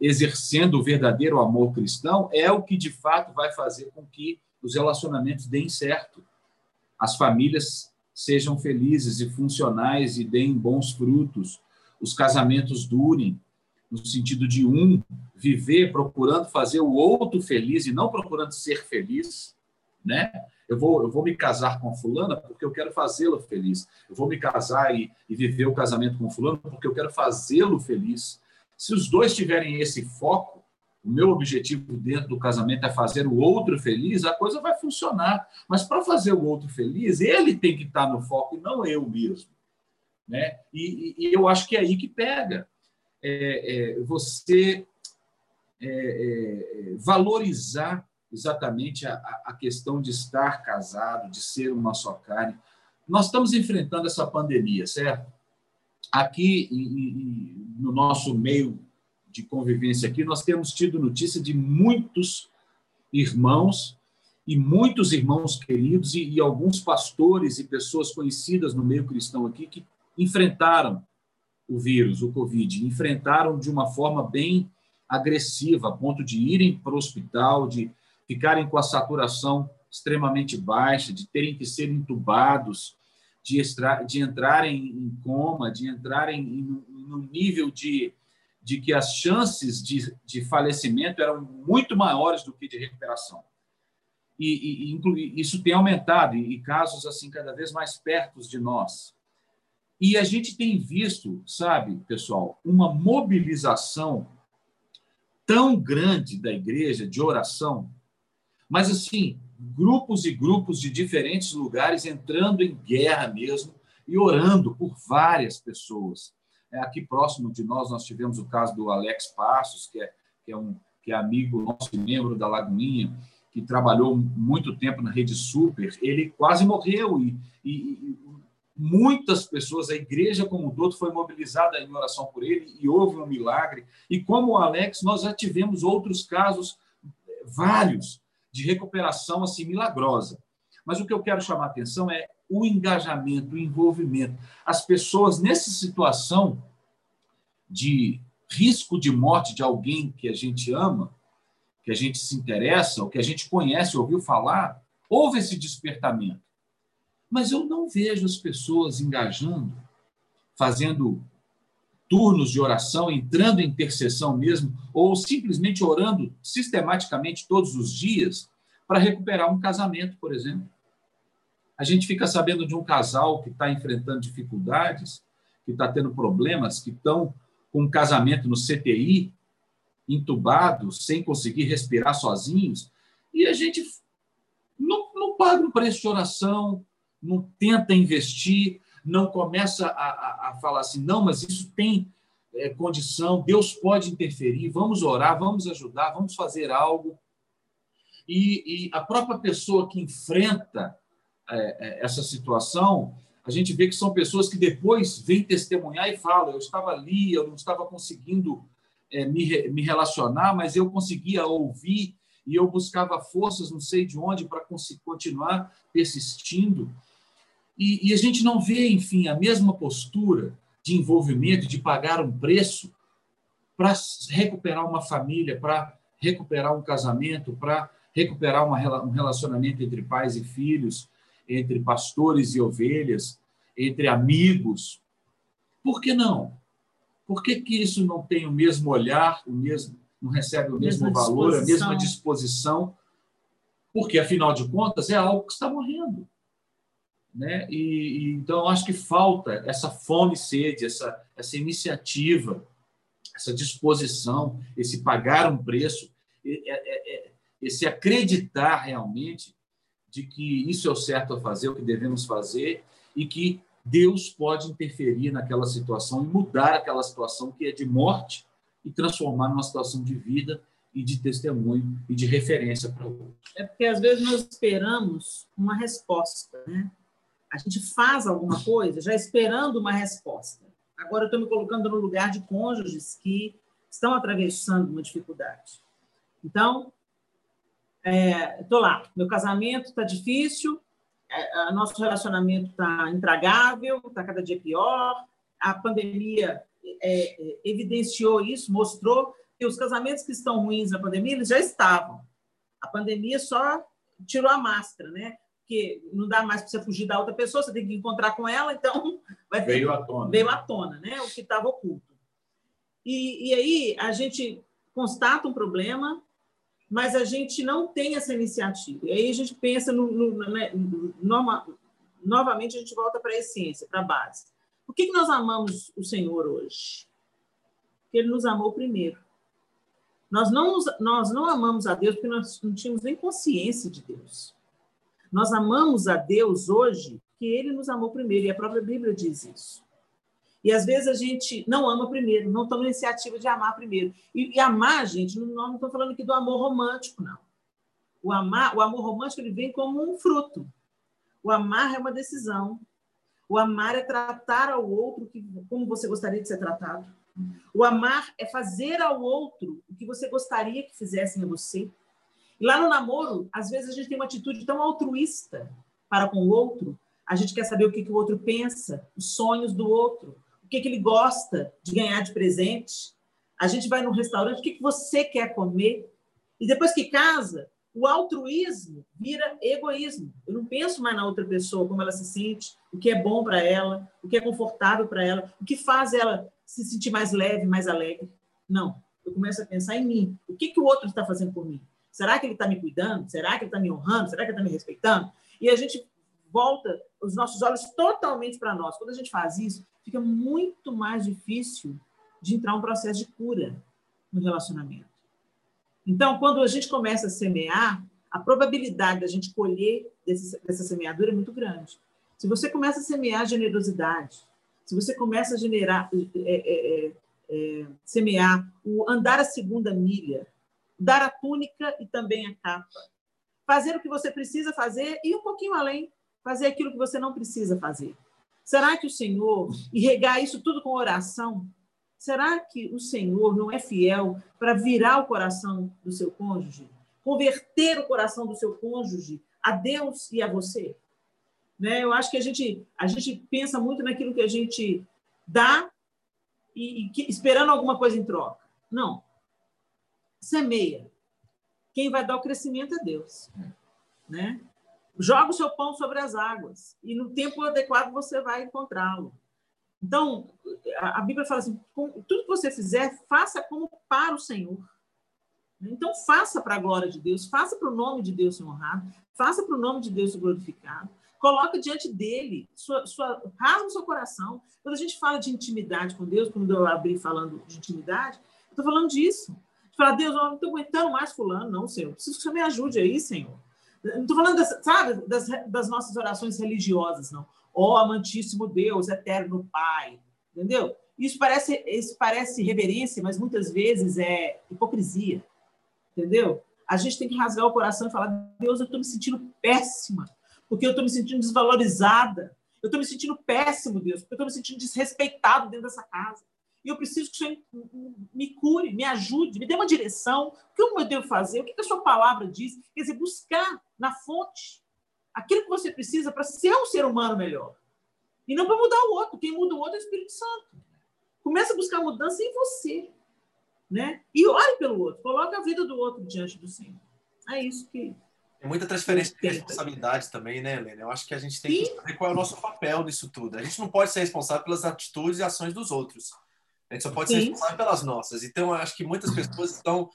exercendo o verdadeiro amor cristão, é o que de fato vai fazer com que os relacionamentos deem certo, as famílias sejam felizes e funcionais e deem bons frutos, os casamentos durem, no sentido de um viver procurando fazer o outro feliz e não procurando ser feliz, né? Eu vou, eu vou me casar com fulana porque eu quero fazê-la feliz. Eu vou me casar e, e viver o casamento com fulano porque eu quero fazê-lo feliz. Se os dois tiverem esse foco, o meu objetivo dentro do casamento é fazer o outro feliz, a coisa vai funcionar. Mas para fazer o outro feliz, ele tem que estar no foco e não eu mesmo. Né? E, e eu acho que é aí que pega. É, é, você é, é valorizar exatamente a, a questão de estar casado, de ser uma só carne. Nós estamos enfrentando essa pandemia, certo? Aqui no nosso meio de convivência aqui, nós temos tido notícia de muitos irmãos e muitos irmãos queridos e, e, alguns pastores e pessoas conhecidas no meio cristão aqui que enfrentaram o vírus, o Covid, enfrentaram de uma forma bem agressiva, a ponto de irem para o hospital, de ficarem com a saturação extremamente baixa, de terem que ser entubados, de, extra, de entrarem em coma, de entrarem em, em um nível de, de que as chances de, de falecimento eram muito maiores do que de recuperação. E, e, isso tem aumentado, e casos assim cada vez mais perto de nós. E a gente tem visto, sabe, pessoal, uma mobilização tão grande da igreja de oração mas, assim, grupos e grupos de diferentes lugares entrando em guerra mesmo e orando por várias pessoas. É, aqui próximo de nós, nós tivemos o caso do Alex Passos, que é, que é, um, que é amigo nosso membro da Lagoinha, que trabalhou muito tempo na Rede Super. Ele quase morreu e, e, e muitas pessoas, a igreja como um todo, foi mobilizada em oração por ele e houve um milagre. E como o Alex, nós já tivemos outros casos, vários, de recuperação assim milagrosa. Mas o que eu quero chamar a atenção é o engajamento, o envolvimento. As pessoas nessa situação de risco de morte de alguém que a gente ama, que a gente se interessa, ou que a gente conhece, ouviu falar, houve esse despertamento. Mas eu não vejo as pessoas engajando, fazendo turnos de oração, entrando em intercessão mesmo, ou simplesmente orando sistematicamente todos os dias para recuperar um casamento, por exemplo. A gente fica sabendo de um casal que está enfrentando dificuldades, que está tendo problemas, que estão com um casamento no CTI, entubados, sem conseguir respirar sozinhos, e a gente não, não paga o preço de oração, não tenta investir, não começa a, a, a falar assim, não, mas isso tem é, condição, Deus pode interferir, vamos orar, vamos ajudar, vamos fazer algo. E, e a própria pessoa que enfrenta é, é essa situação, a gente vê que são pessoas que depois vêm testemunhar e falam: eu estava ali, eu não estava conseguindo é, me, me relacionar, mas eu conseguia ouvir e eu buscava forças, não sei de onde, para continuar persistindo. E, e a gente não vê, enfim, a mesma postura de envolvimento, de pagar um preço para recuperar uma família, para recuperar um casamento, para recuperar uma, um relacionamento entre pais e filhos, entre pastores e ovelhas, entre amigos. Por que não? Por que, que isso não tem o mesmo olhar, o mesmo, não recebe o mesmo valor, a mesma disposição? Porque, afinal de contas, é algo que está morrendo. Né? E, e, então, acho que falta essa fome e sede, essa, essa iniciativa, essa disposição, esse pagar um preço, é, é, é, esse acreditar realmente de que isso é o certo a fazer, o que devemos fazer, e que Deus pode interferir naquela situação e mudar aquela situação que é de morte e transformar numa situação de vida e de testemunho e de referência para o outro. É porque às vezes nós esperamos uma resposta, né? A gente faz alguma coisa já esperando uma resposta. Agora eu estou me colocando no lugar de cônjuges que estão atravessando uma dificuldade. Então, estou é, lá, meu casamento está difícil, é, nosso relacionamento está intragável, está cada dia pior, a pandemia é, é, evidenciou isso, mostrou que os casamentos que estão ruins na pandemia, eles já estavam. A pandemia só tirou a máscara, né? Porque não dá mais para você fugir da outra pessoa, você tem que encontrar com ela, então vai veio à tona. Veio à tona, né? O que estava oculto. E, e aí a gente constata um problema, mas a gente não tem essa iniciativa. E aí a gente pensa, no, no, né, no, novamente, a gente volta para a essência, para a base. Por que, que nós amamos o Senhor hoje? Porque Ele nos amou primeiro. Nós não, nós não amamos a Deus porque nós não tínhamos nem consciência de Deus. Nós amamos a Deus hoje que Ele nos amou primeiro, e a própria Bíblia diz isso. E às vezes a gente não ama primeiro, não toma iniciativa de amar primeiro. E, e amar, gente, não estamos falando aqui do amor romântico, não. O, amar, o amor romântico ele vem como um fruto. O amar é uma decisão. O amar é tratar ao outro que, como você gostaria de ser tratado. O amar é fazer ao outro o que você gostaria que fizessem a você. Lá no namoro, às vezes a gente tem uma atitude tão altruísta para com o outro. A gente quer saber o que, que o outro pensa, os sonhos do outro, o que, que ele gosta de ganhar de presente. A gente vai no restaurante, o que, que você quer comer? E depois que casa, o altruísmo vira egoísmo. Eu não penso mais na outra pessoa, como ela se sente, o que é bom para ela, o que é confortável para ela, o que faz ela se sentir mais leve, mais alegre. Não. Eu começo a pensar em mim. O que, que o outro está fazendo por mim? Será que ele está me cuidando? Será que ele está me honrando? Será que ele está me respeitando? E a gente volta os nossos olhos totalmente para nós. Quando a gente faz isso, fica muito mais difícil de entrar um processo de cura no relacionamento. Então, quando a gente começa a semear, a probabilidade da gente colher desse, dessa semeadura é muito grande. Se você começa a semear generosidade, se você começa a generar, é, é, é, é semear o andar a segunda milha, dar a túnica e também a capa, fazer o que você precisa fazer e um pouquinho além, fazer aquilo que você não precisa fazer. Será que o Senhor, e regar isso tudo com oração, será que o Senhor não é fiel para virar o coração do seu cônjuge? Converter o coração do seu cônjuge a Deus e a você? Né? Eu acho que a gente, a gente pensa muito naquilo que a gente dá e, e que, esperando alguma coisa em troca. Não. Semeia. Quem vai dar o crescimento é Deus. Né? Joga o seu pão sobre as águas e no tempo adequado você vai encontrá-lo. Então, a Bíblia fala assim: tudo que você fizer, faça como para o Senhor. Então, faça para a glória de Deus, faça para o nome de Deus ser honrado, faça para o nome de Deus ser glorificado. Coloque diante dele, sua, sua, rasga o seu coração. Quando a gente fala de intimidade com Deus, quando eu abri falando de intimidade, estou falando disso. Falar, Deus, eu não estou aguentando mais fulano, não, Senhor. Preciso que você me ajude aí, Senhor. Não estou falando, das, sabe, das, das nossas orações religiosas, não. Ó oh, amantíssimo Deus, eterno Pai. Entendeu? Isso parece, isso parece reverência, mas muitas vezes é hipocrisia. Entendeu? A gente tem que rasgar o coração e falar: Deus, eu estou me sentindo péssima, porque eu estou me sentindo desvalorizada. Eu estou me sentindo péssimo, Deus, porque eu estou me sentindo desrespeitado dentro dessa casa. E eu preciso que o Senhor me cure, me ajude, me dê uma direção. O que eu devo fazer? O que a sua palavra diz? Quer dizer, buscar na fonte aquilo que você precisa para ser um ser humano melhor. E não para mudar o outro. Quem muda o outro é o Espírito Santo. Começa a buscar mudança em você. Né? E ore pelo outro. Coloque a vida do outro diante do Senhor. É isso que. Tem muita transferência de responsabilidade também, né, Helena? Eu acho que a gente tem Sim. que saber qual é o nosso papel nisso tudo. A gente não pode ser responsável pelas atitudes e ações dos outros. A gente só pode Sim. ser responsável pelas nossas. Então, eu acho que muitas pessoas estão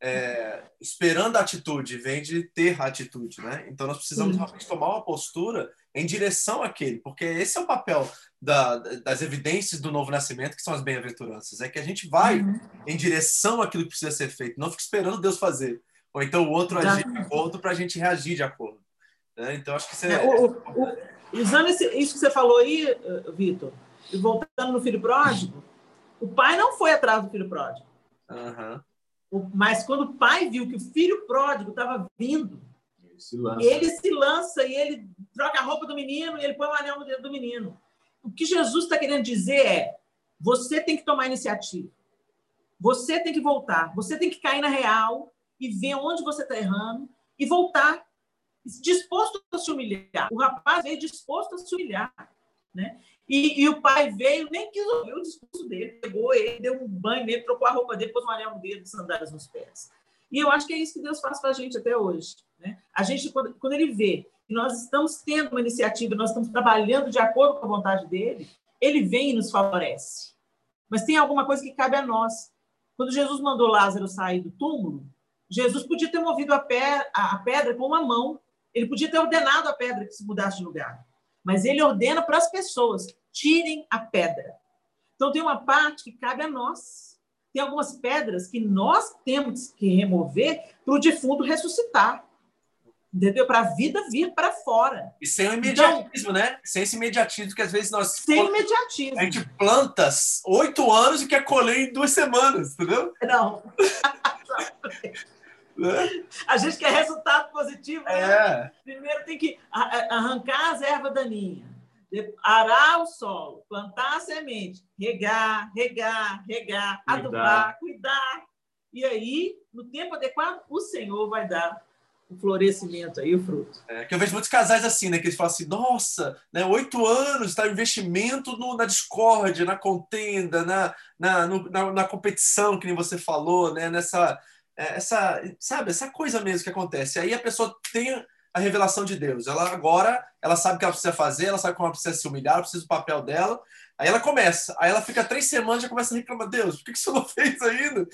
é, esperando a atitude, vem de ter a atitude, né? Então nós precisamos Sim. realmente tomar uma postura em direção àquele, porque esse é o papel da, das evidências do novo nascimento, que são as bem-aventuranças, é que a gente vai uhum. em direção àquilo que precisa ser feito, não fica esperando Deus fazer, ou então o outro agir de acordo para a gente reagir de acordo. Né? Então acho que isso é... é o, o, usando esse, isso que você falou aí, eh, Vitor, e voltando no filho pródigo, o pai não foi atrás do filho pródigo. Uhum. Mas quando o pai viu que o filho pródigo estava vindo, Ele se lança. ele se lança e ele troca a roupa do menino e ele põe o anel no dedo do menino. O que Jesus está querendo dizer é: você tem que tomar iniciativa. Você tem que voltar. Você tem que cair na real e ver onde você está errando e voltar disposto a se humilhar. O rapaz veio disposto a se humilhar. Né? E, e o pai veio, nem quis ouvir o discurso dele, pegou ele, deu um banho nele, trocou a roupa dele, pôs um anel no dedo, sandálias nos pés. E eu acho que é isso que Deus faz com a gente até hoje. Né? A gente, quando, quando ele vê que nós estamos tendo uma iniciativa, nós estamos trabalhando de acordo com a vontade dele, ele vem e nos favorece. Mas tem alguma coisa que cabe a nós. Quando Jesus mandou Lázaro sair do túmulo, Jesus podia ter movido a pedra com uma mão. Ele podia ter ordenado a pedra que se mudasse de lugar. Mas ele ordena para as pessoas: tirem a pedra. Então tem uma parte que cabe a nós. Tem algumas pedras que nós temos que remover para o defunto ressuscitar. Entendeu? Para a vida vir para fora. E sem o imediatismo, né? Sem esse imediatismo que às vezes nós Sem imediatismo. a gente planta oito anos e quer colher em duas semanas, entendeu? Não. Né? A gente quer resultado positivo. né? É. Primeiro tem que arrancar as ervas daninhas, arar o solo, plantar a semente, regar, regar, regar, Cuidar. adubar, cuidar. E aí, no tempo adequado, o Senhor vai dar o florescimento aí, o fruto. É, que eu vejo muitos casais assim, né? Que eles falam assim, nossa, né, oito anos, tá? Investimento no- na discórdia, na contenda, na, na, no- na, na competição, que nem você falou, né? Nessa, essa, sabe, essa coisa mesmo que acontece. Aí a pessoa tem a revelação de Deus. Ela agora, ela sabe o que ela precisa fazer, ela sabe como ela precisa se humilhar, ela precisa do papel dela. Aí ela começa, aí ela fica três semanas e já começa a reclamar, Deus, por que que você não fez ainda?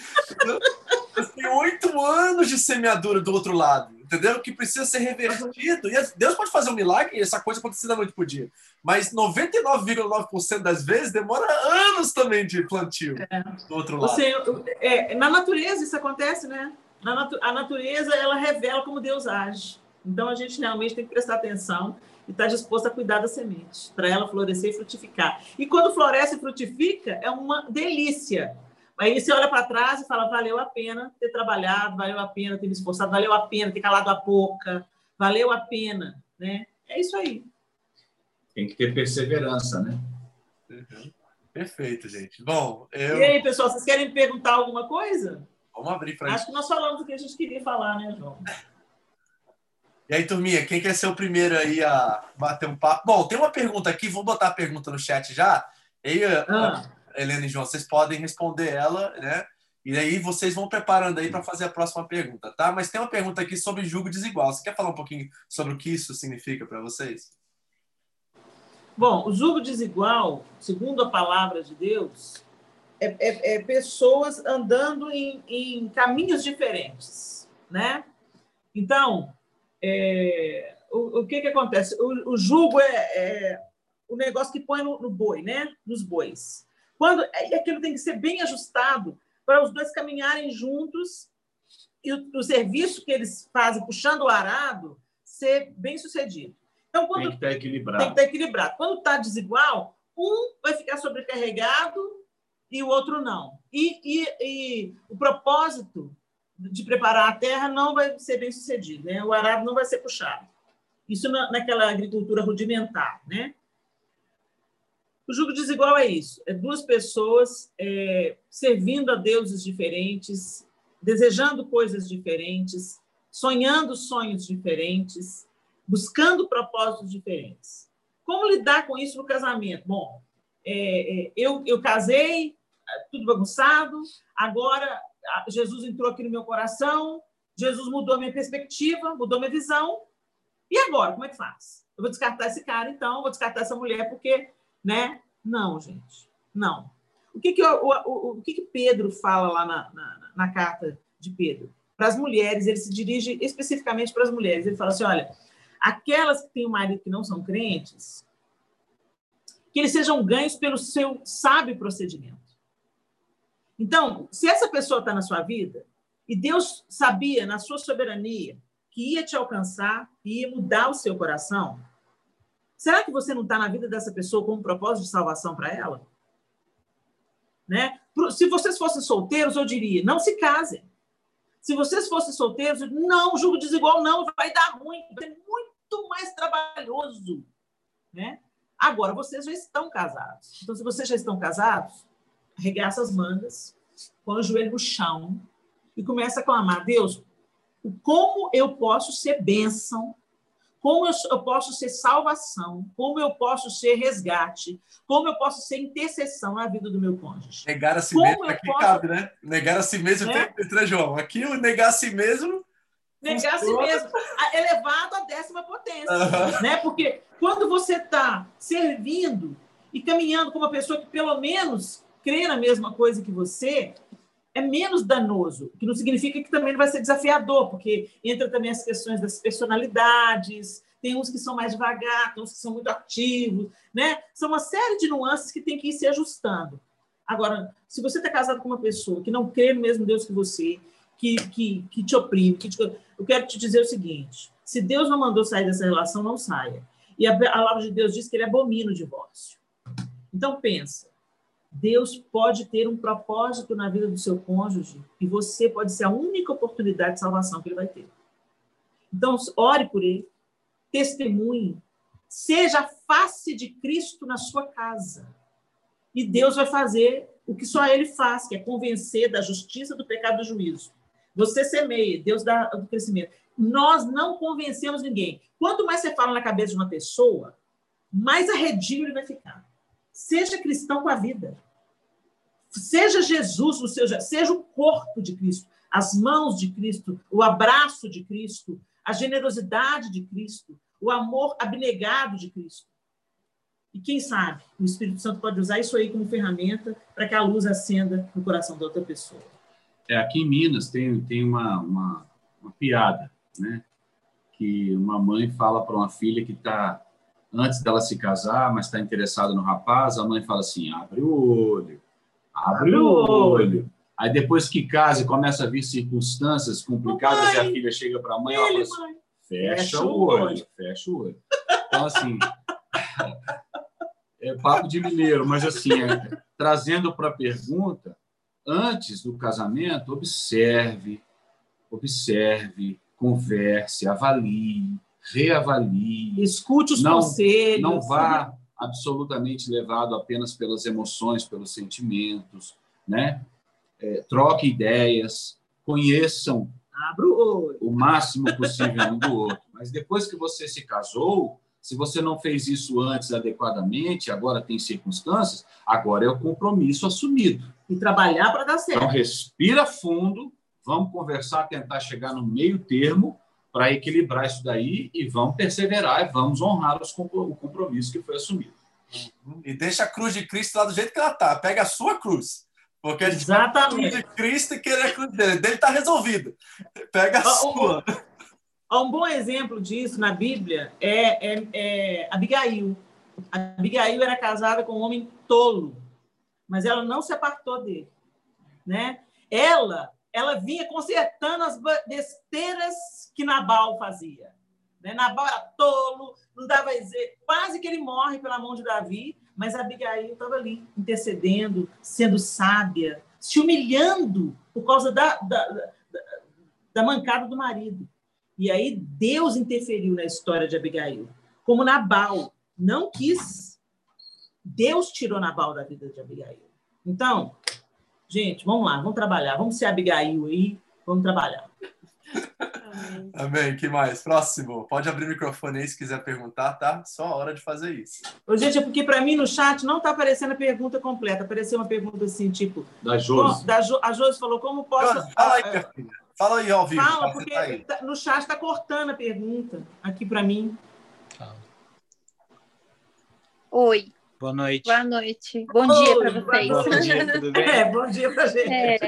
Tem oito anos de semeadura do outro lado, entendeu? Que precisa ser revertido. E Deus pode fazer um milagre e essa coisa acontecer da noite pro dia. Mas 99,9% das vezes demora anos também de plantio do outro O lado. Senhor, é, na natureza isso acontece, né? A natureza, ela revela como Deus age. Então, a gente realmente tem que prestar atenção e estar disposto a cuidar da semente, para ela florescer e frutificar. E quando floresce e frutifica, é uma delícia. Aí você olha para trás e fala: valeu a pena ter trabalhado, valeu a pena ter me esforçado, valeu a pena ter calado a boca, valeu a pena, né? É isso aí. Tem que ter perseverança, né? Uhum. Perfeito, gente. Bom, eu... E aí, pessoal, vocês querem perguntar alguma coisa? vamos abrir para Acho que nós falamos o que a gente queria falar, né, João? E aí, turminha, quem quer ser o primeiro aí a bater um papo? Bom, tem uma pergunta aqui, vou botar a pergunta no chat já. E aí, Ah. Helena e João, vocês podem responder ela, né? E aí vocês vão preparando aí para fazer a próxima pergunta, tá? Mas tem uma pergunta aqui sobre julgo desigual. Você quer falar um pouquinho sobre o que isso significa para vocês? Bom, o julgo desigual, segundo a palavra de Deus, é, é- é pessoas andando em, em caminhos diferentes, né? Então, é, o, o que que acontece? O, o jugo é, é o negócio que põe no, no boi, né? Nos bois. Quando é- aquilo tem que ser bem ajustado para os dois caminharem juntos e o, o serviço que eles fazem puxando o arado ser bem sucedido. Então, quando Tem que estar tem que equilibrado. estar equilibrado. Quando está desigual, um vai ficar sobrecarregado e o outro não. E, e- e o propósito de preparar a terra não vai ser bem sucedido, né? O arado não vai ser puxado. Isso na, naquela agricultura rudimentar, né? O jugo desigual é isso: é duas pessoas é, servindo a deuses diferentes, desejando coisas diferentes, sonhando sonhos diferentes, buscando propósitos diferentes. Como lidar com isso no casamento? Bom, é, é, eu, eu casei, tudo bagunçado, agora Jesus entrou aqui no meu coração, Jesus mudou minha perspectiva, mudou minha visão, e agora, como é que faz? Eu vou descartar esse cara, então, vou descartar essa mulher, porque, né? Não, gente, não. O que que, o, o, o que, que Pedro fala lá na, na, na carta de Pedro? Para as mulheres, ele se dirige especificamente para as mulheres. Ele fala assim: olha, aquelas que têm um marido que não são crentes, que eles sejam ganhos pelo seu sábio procedimento. Então, se essa pessoa está na sua vida, e Deus sabia, na sua soberania, que ia te alcançar e ia mudar o seu coração, Será que você não está na vida dessa pessoa com um propósito de salvação para ela? Né? Se vocês fossem solteiros, eu diria: não se casem. Se vocês fossem solteiros, não, julgo desigual não, vai dar ruim, vai ser muito mais trabalhoso. Né? Agora, vocês já estão casados. Então, se vocês já estão casados, arregaça as mangas, põe o joelho no chão e começa a clamar: Deus, como eu posso ser bênção como eu, eu, posso ser salvação, como eu posso ser resgate, como eu posso ser intercessão na vida do meu cônjuge. Negar a si como mesmo, aqui posso... cabe, né? Negar a si mesmo é? tem né, João? Aqui o negar a si mesmo. Negar a si mesmo, elevado à décima potência. Né? Porque quando você está servindo e caminhando com uma pessoa que pelo menos crê na mesma coisa que você, é menos danoso, o que não significa que também não vai ser desafiador, porque entra também as questões das personalidades, tem uns que são mais devagar, tem uns que são muito ativos, né? São uma série de nuances que tem que ir se ajustando. Agora, se você está casado com uma pessoa que não crê no mesmo Deus que você, que, que, que te oprime, que te... eu quero te dizer o seguinte: se Deus não mandou sair dessa relação, não saia. E a palavra de Deus diz que ele abomina o divórcio. Então, pensa Deus pode ter um propósito na vida do seu cônjuge e você pode ser a única oportunidade de salvação que ele vai ter. Então, ore por ele, testemunhe, seja a face de Cristo na sua casa. E Deus vai fazer o que só ele faz, que é convencer da justiça, do pecado do juízo. Você semeia, Deus dá o crescimento. Nós não convencemos ninguém. Quanto mais você fala na cabeça de uma pessoa, mais arredio ele vai ficar. Seja cristão com a vida. Seja Jesus no seu, seja o corpo de Cristo, as mãos de Cristo, o abraço de Cristo, a generosidade de Cristo, o amor abnegado de Cristo. E quem sabe o Espírito Santo pode usar isso aí como ferramenta para que a luz acenda no coração da outra pessoa. É, aqui em Minas tem, tem uma, uma, uma piada, né? Que uma mãe fala para uma filha que está antes dela se casar, mas está interessada no rapaz, a mãe fala assim: abre o olho, abre o olho. Aí depois que casa e começa a vir circunstâncias complicadas e a filha chega para a mãe, ela fala assim, fecha, fecha o olho, olho, fecha o olho. Então, assim, é papo de mineiro, mas assim, é, trazendo para a pergunta, antes do casamento, observe, observe, converse, avalie, reavalie. Escute os não, conselhos. Não vá absolutamente levado apenas pelas emoções, pelos sentimentos, né? É, troque ideias, conheçam o, o máximo possível um do outro. Mas depois que você se casou, se você não fez isso antes adequadamente, agora tem circunstâncias, agora é o compromisso assumido. E trabalhar para dar certo. Então, respira fundo, vamos conversar, tentar chegar no meio termo para equilibrar isso daí e vamos perseverar e vamos honrar os, o compromisso que foi assumido. E deixa a cruz de Cristo lá do jeito que ela está. Pega a sua cruz. Porque a gente Exatamente. a cruz de Cristo e querer a cruz dele. Dele está resolvido. Pega a sua. Um bom exemplo disso na Bíblia é, é, é Abigail. Abigail era casada com um homem tolo, mas ela não se apartou dele. Né? Ela ela vinha consertando as besteiras que Nabal fazia. Né? Nabal era tolo, não dava dizer, quase que ele morre pela mão de Davi, mas Abigail estava ali, intercedendo, sendo sábia, se humilhando por causa da, da, da, da mancada do marido. E aí Deus interferiu na história de Abigail. Como Nabal não quis, Deus tirou Nabal da vida de Abigail. Então, Gente, vamos lá, vamos trabalhar. Vamos ser Abigail aí, vamos trabalhar. Amém. Amém. Que mais? Próximo. Pode abrir o microfone aí se quiser perguntar, tá? Só a hora de fazer isso. Ô, gente, é porque para mim no chat não está aparecendo a pergunta completa. Apareceu uma pergunta assim, tipo. Da Josi. Da jo, a Josi falou: como posso. Josi, fala aí, minha filha. Fala aí ao vivo. Fala, porque tá no chat está cortando a pergunta aqui para mim. Oi. Boa noite. Boa noite. Bom dia para vocês. Bom dia, tudo bem? É, bom dia para gente. É,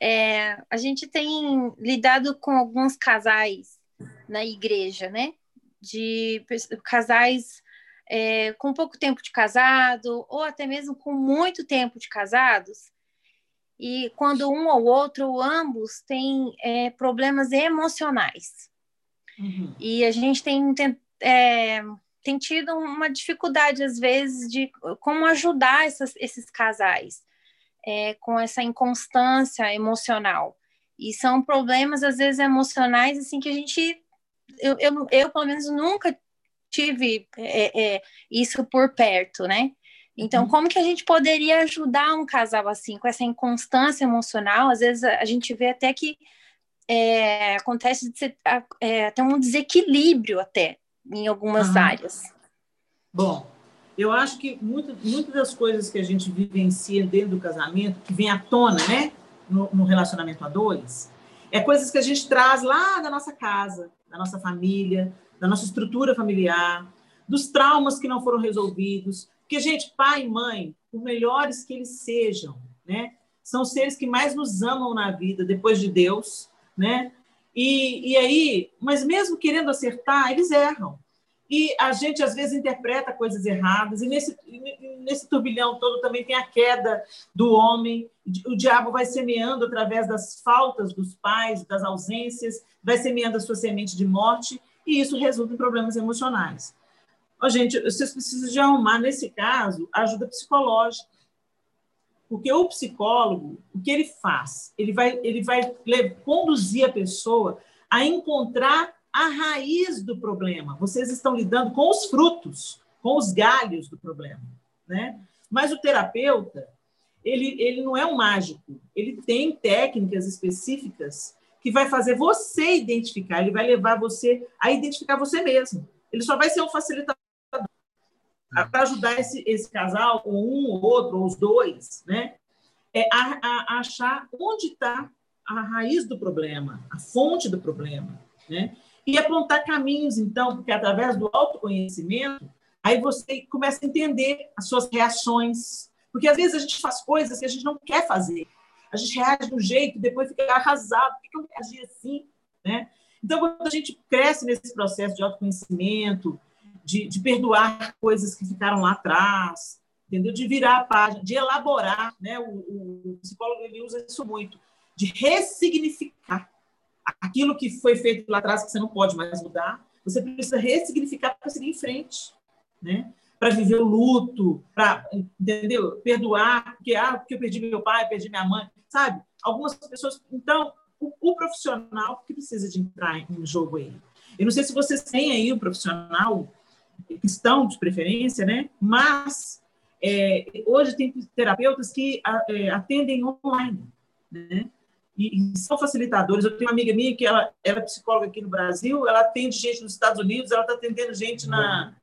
é, a gente tem lidado com alguns casais na igreja, né? De casais é, com pouco tempo de casado, ou até mesmo com muito tempo de casados. E quando um ou outro, ou ambos, têm é, problemas emocionais. Uhum. E a gente tem é, tem tido uma dificuldade, às vezes, de como ajudar essas, esses casais é, com essa inconstância emocional. E são problemas, às vezes, emocionais, assim, que a gente. Eu, eu, eu pelo menos, nunca tive é, é, isso por perto, né? Então, uhum. como que a gente poderia ajudar um casal assim, com essa inconstância emocional? Às vezes a gente vê até que é, acontece de ser, é, até um desequilíbrio até em algumas uhum. áreas. Bom, eu acho que muitas das coisas que a gente vivencia dentro do casamento, que vem à tona, né, no, no relacionamento a dois, é coisas que a gente traz lá da nossa casa, da nossa família, da nossa estrutura familiar, dos traumas que não foram resolvidos. Porque, gente, pai e mãe, por melhores que eles sejam, né, são seres que mais nos amam na vida, depois de Deus, né? E, e aí, mas mesmo querendo acertar, eles erram. E a gente, às vezes, interpreta coisas erradas, e nesse, nesse turbilhão todo também tem a queda do homem. O diabo vai semeando através das faltas dos pais, das ausências, vai semeando a sua semente de morte, e isso resulta em problemas emocionais. Ó, gente, vocês precisam de arrumar, nesse caso, ajuda psicológica. Porque o psicólogo, o que ele faz? Ele vai, ele vai conduzir a pessoa a encontrar a raiz do problema. Vocês estão lidando com os frutos, com os galhos do problema, né? Mas o terapeuta, ele, ele não é um mágico. Ele tem técnicas específicas que vai fazer você identificar, ele vai levar você a identificar você mesmo. Ele só vai ser um facilitador para ajudar esse, esse casal, ou um, ou outro, ou os dois, né? É a, a, a achar onde está a raiz do problema, a fonte do problema, né? E apontar caminhos, então, porque através do autoconhecimento, aí você começa a entender as suas reações. Porque às vezes a gente faz coisas que a gente não quer fazer. A gente reage de um jeito, depois fica arrasado. Por que eu reagi assim? Né? Então, quando a gente cresce nesse processo de autoconhecimento, de, de perdoar coisas que ficaram lá atrás, entendeu? De virar a página, de elaborar, né? O, o, psicólogo ele usa isso muito, de ressignificar aquilo que foi feito lá atrás que você não pode mais mudar. Você precisa ressignificar para seguir em frente, né? Para viver o luto, para entendeu? Perdoar, porque ah, porque eu perdi meu pai, perdi minha mãe, sabe? Algumas pessoas, então, o, o profissional que precisa de entrar em jogo aí. Eu não sei se vocês têm aí um profissional cristão de preferência, né? Mas é, hoje tem terapeutas que é, atendem online, né? E, e, são facilitadores. Eu tenho uma amiga minha que ela, ela é psicóloga aqui no Brasil, ela atende gente nos Estados Unidos, ela está atendendo gente na,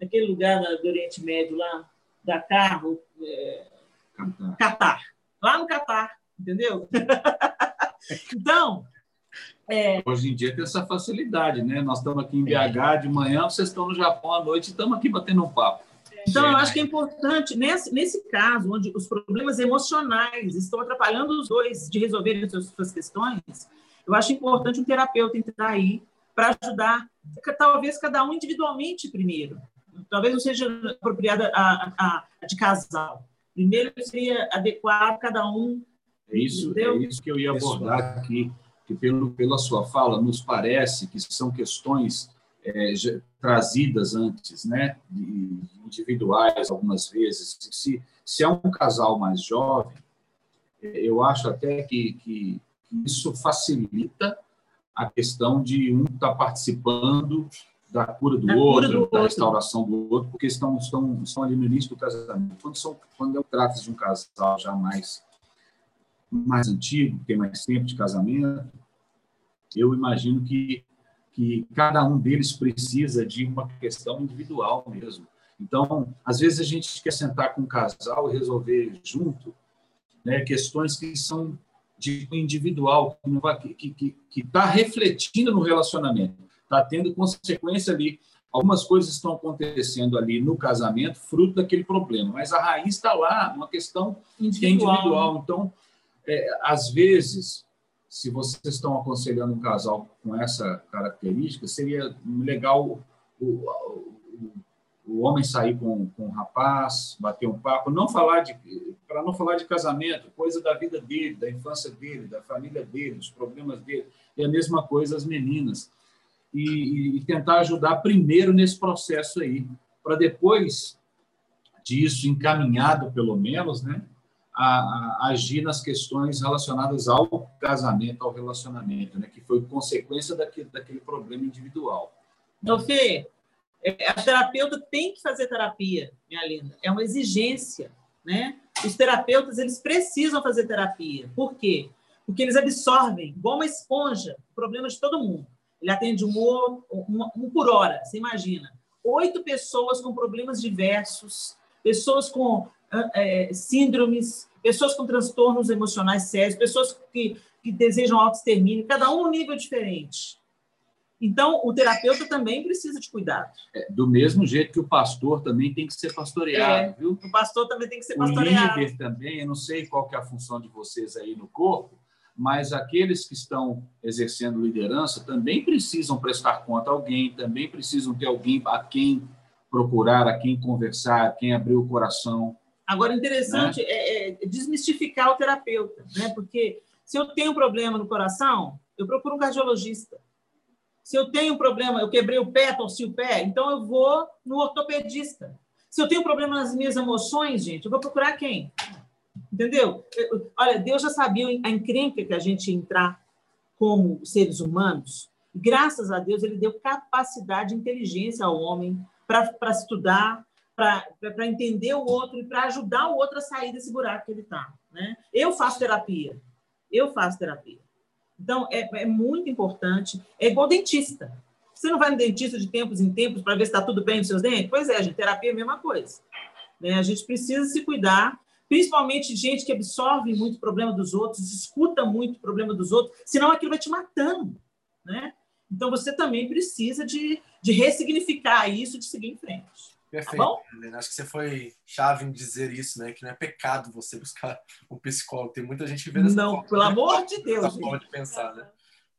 naquele lugar do Oriente Médio lá, da Carro, é, Catar. Lá no Catar, entendeu? então, é. Hoje em dia tem essa facilidade, né? Nós estamos aqui em BH de manhã, vocês estão no Japão à noite e estamos aqui batendo um papo. Então, eu acho que é importante, nesse, nesse caso, onde os problemas emocionais estão atrapalhando os dois de resolverem as suas questões, eu acho importante um terapeuta entrar aí para ajudar, talvez cada um individualmente primeiro. Talvez não seja apropriada a, a, a de casal. Primeiro seria adequar cada um. É isso, é isso que eu ia abordar aqui que pelo, pela sua fala nos parece que são questões é, trazidas antes, né, individuais algumas vezes. Se, se é um casal mais jovem, é, eu acho até que, que, isso facilita a questão de um estar tá participando da cura do outro, do da outro. restauração do outro, porque estão, estão, estão ali no início do casamento. Quando, são, quando trata de um casal já mais mais antigo, tem mais tempo de casamento, eu imagino que, que cada um deles precisa de uma questão individual mesmo. Então, às vezes a gente quer sentar com um casal e resolver junto né, questões que são de individual, que está que, que, que tá refletindo no relacionamento, está tendo consequência ali. Algumas coisas estão acontecendo ali no casamento, fruto daquele problema, mas a raiz está lá, uma questão individual. É individual. Então, é, às vezes, se vocês estão aconselhando um casal com essa característica, seria legal o, o, o homem sair com, com o rapaz, bater um papo, não falar de para não falar de casamento, coisa da vida dele, da infância dele, da família dele, dos problemas dele. E a mesma coisa as meninas. e, e tentar ajudar primeiro nesse processo aí, para depois disso, encaminhado pelo menos, né, a, a, agir nas questões relacionadas ao casamento, ao relacionamento, né, que foi consequência daquele, daquele problema individual. Ô, Fê, é, a terapeuta tem que fazer terapia, minha linda. É uma exigência, né? Os terapeutas, eles precisam fazer terapia. Por quê? Porque eles absorvem, igual uma esponja, o problema de todo mundo. Ele atende um, um, um por hora, você imagina. Oito pessoas com problemas diversos, pessoas com é, síndromes, pessoas com transtornos emocionais sérios, pessoas que, que desejam auto-extermínio, cada um um nível diferente. Então, o terapeuta também precisa de cuidado. É, do mesmo jeito que o pastor também tem que ser pastoreado, é, viu? O pastor também tem que ser pastoreado. O líder também, eu não sei qual é a função de vocês aí no corpo, mas aqueles que estão exercendo liderança também precisam prestar conta a alguém, também precisam ter alguém a quem procurar, a quem conversar, a quem abrir o coração. Agora, interessante né? é, é desmistificar o terapeuta, né? porque se eu tenho um problema no coração, eu procuro um cardiologista. Se eu tenho um problema, eu quebrei o pé, torci o pé, então eu vou no ortopedista. Se eu tenho um problema nas minhas emoções, gente, eu vou procurar quem? Entendeu? Olha, Deus já sabia a encrenca que a gente ia entrar como seres humanos. Graças a Deus, ele deu capacidade e inteligência ao homem para estudar, para entender o outro e para ajudar o outro a sair desse buraco que ele está. Né? Eu faço terapia. Eu faço terapia. Então, é, é muito importante. É igual dentista. Você não vai no dentista de tempos em tempos para ver se está tudo bem nos seus dentes? Pois é, gente, terapia é a mesma coisa. Né? A gente precisa se cuidar, principalmente gente que absorve muito o problema dos outros, escuta muito o problema dos outros, senão aquilo vai te matando. Né? Então, você também precisa de, de ressignificar isso, de seguir em frente. Perfeito. Tá Acho que você foi chave em dizer isso, né? Que não é pecado você buscar um psicólogo. Tem muita gente que vê Não, forma, pelo né? amor de Deus. Essa forma de pensar, né?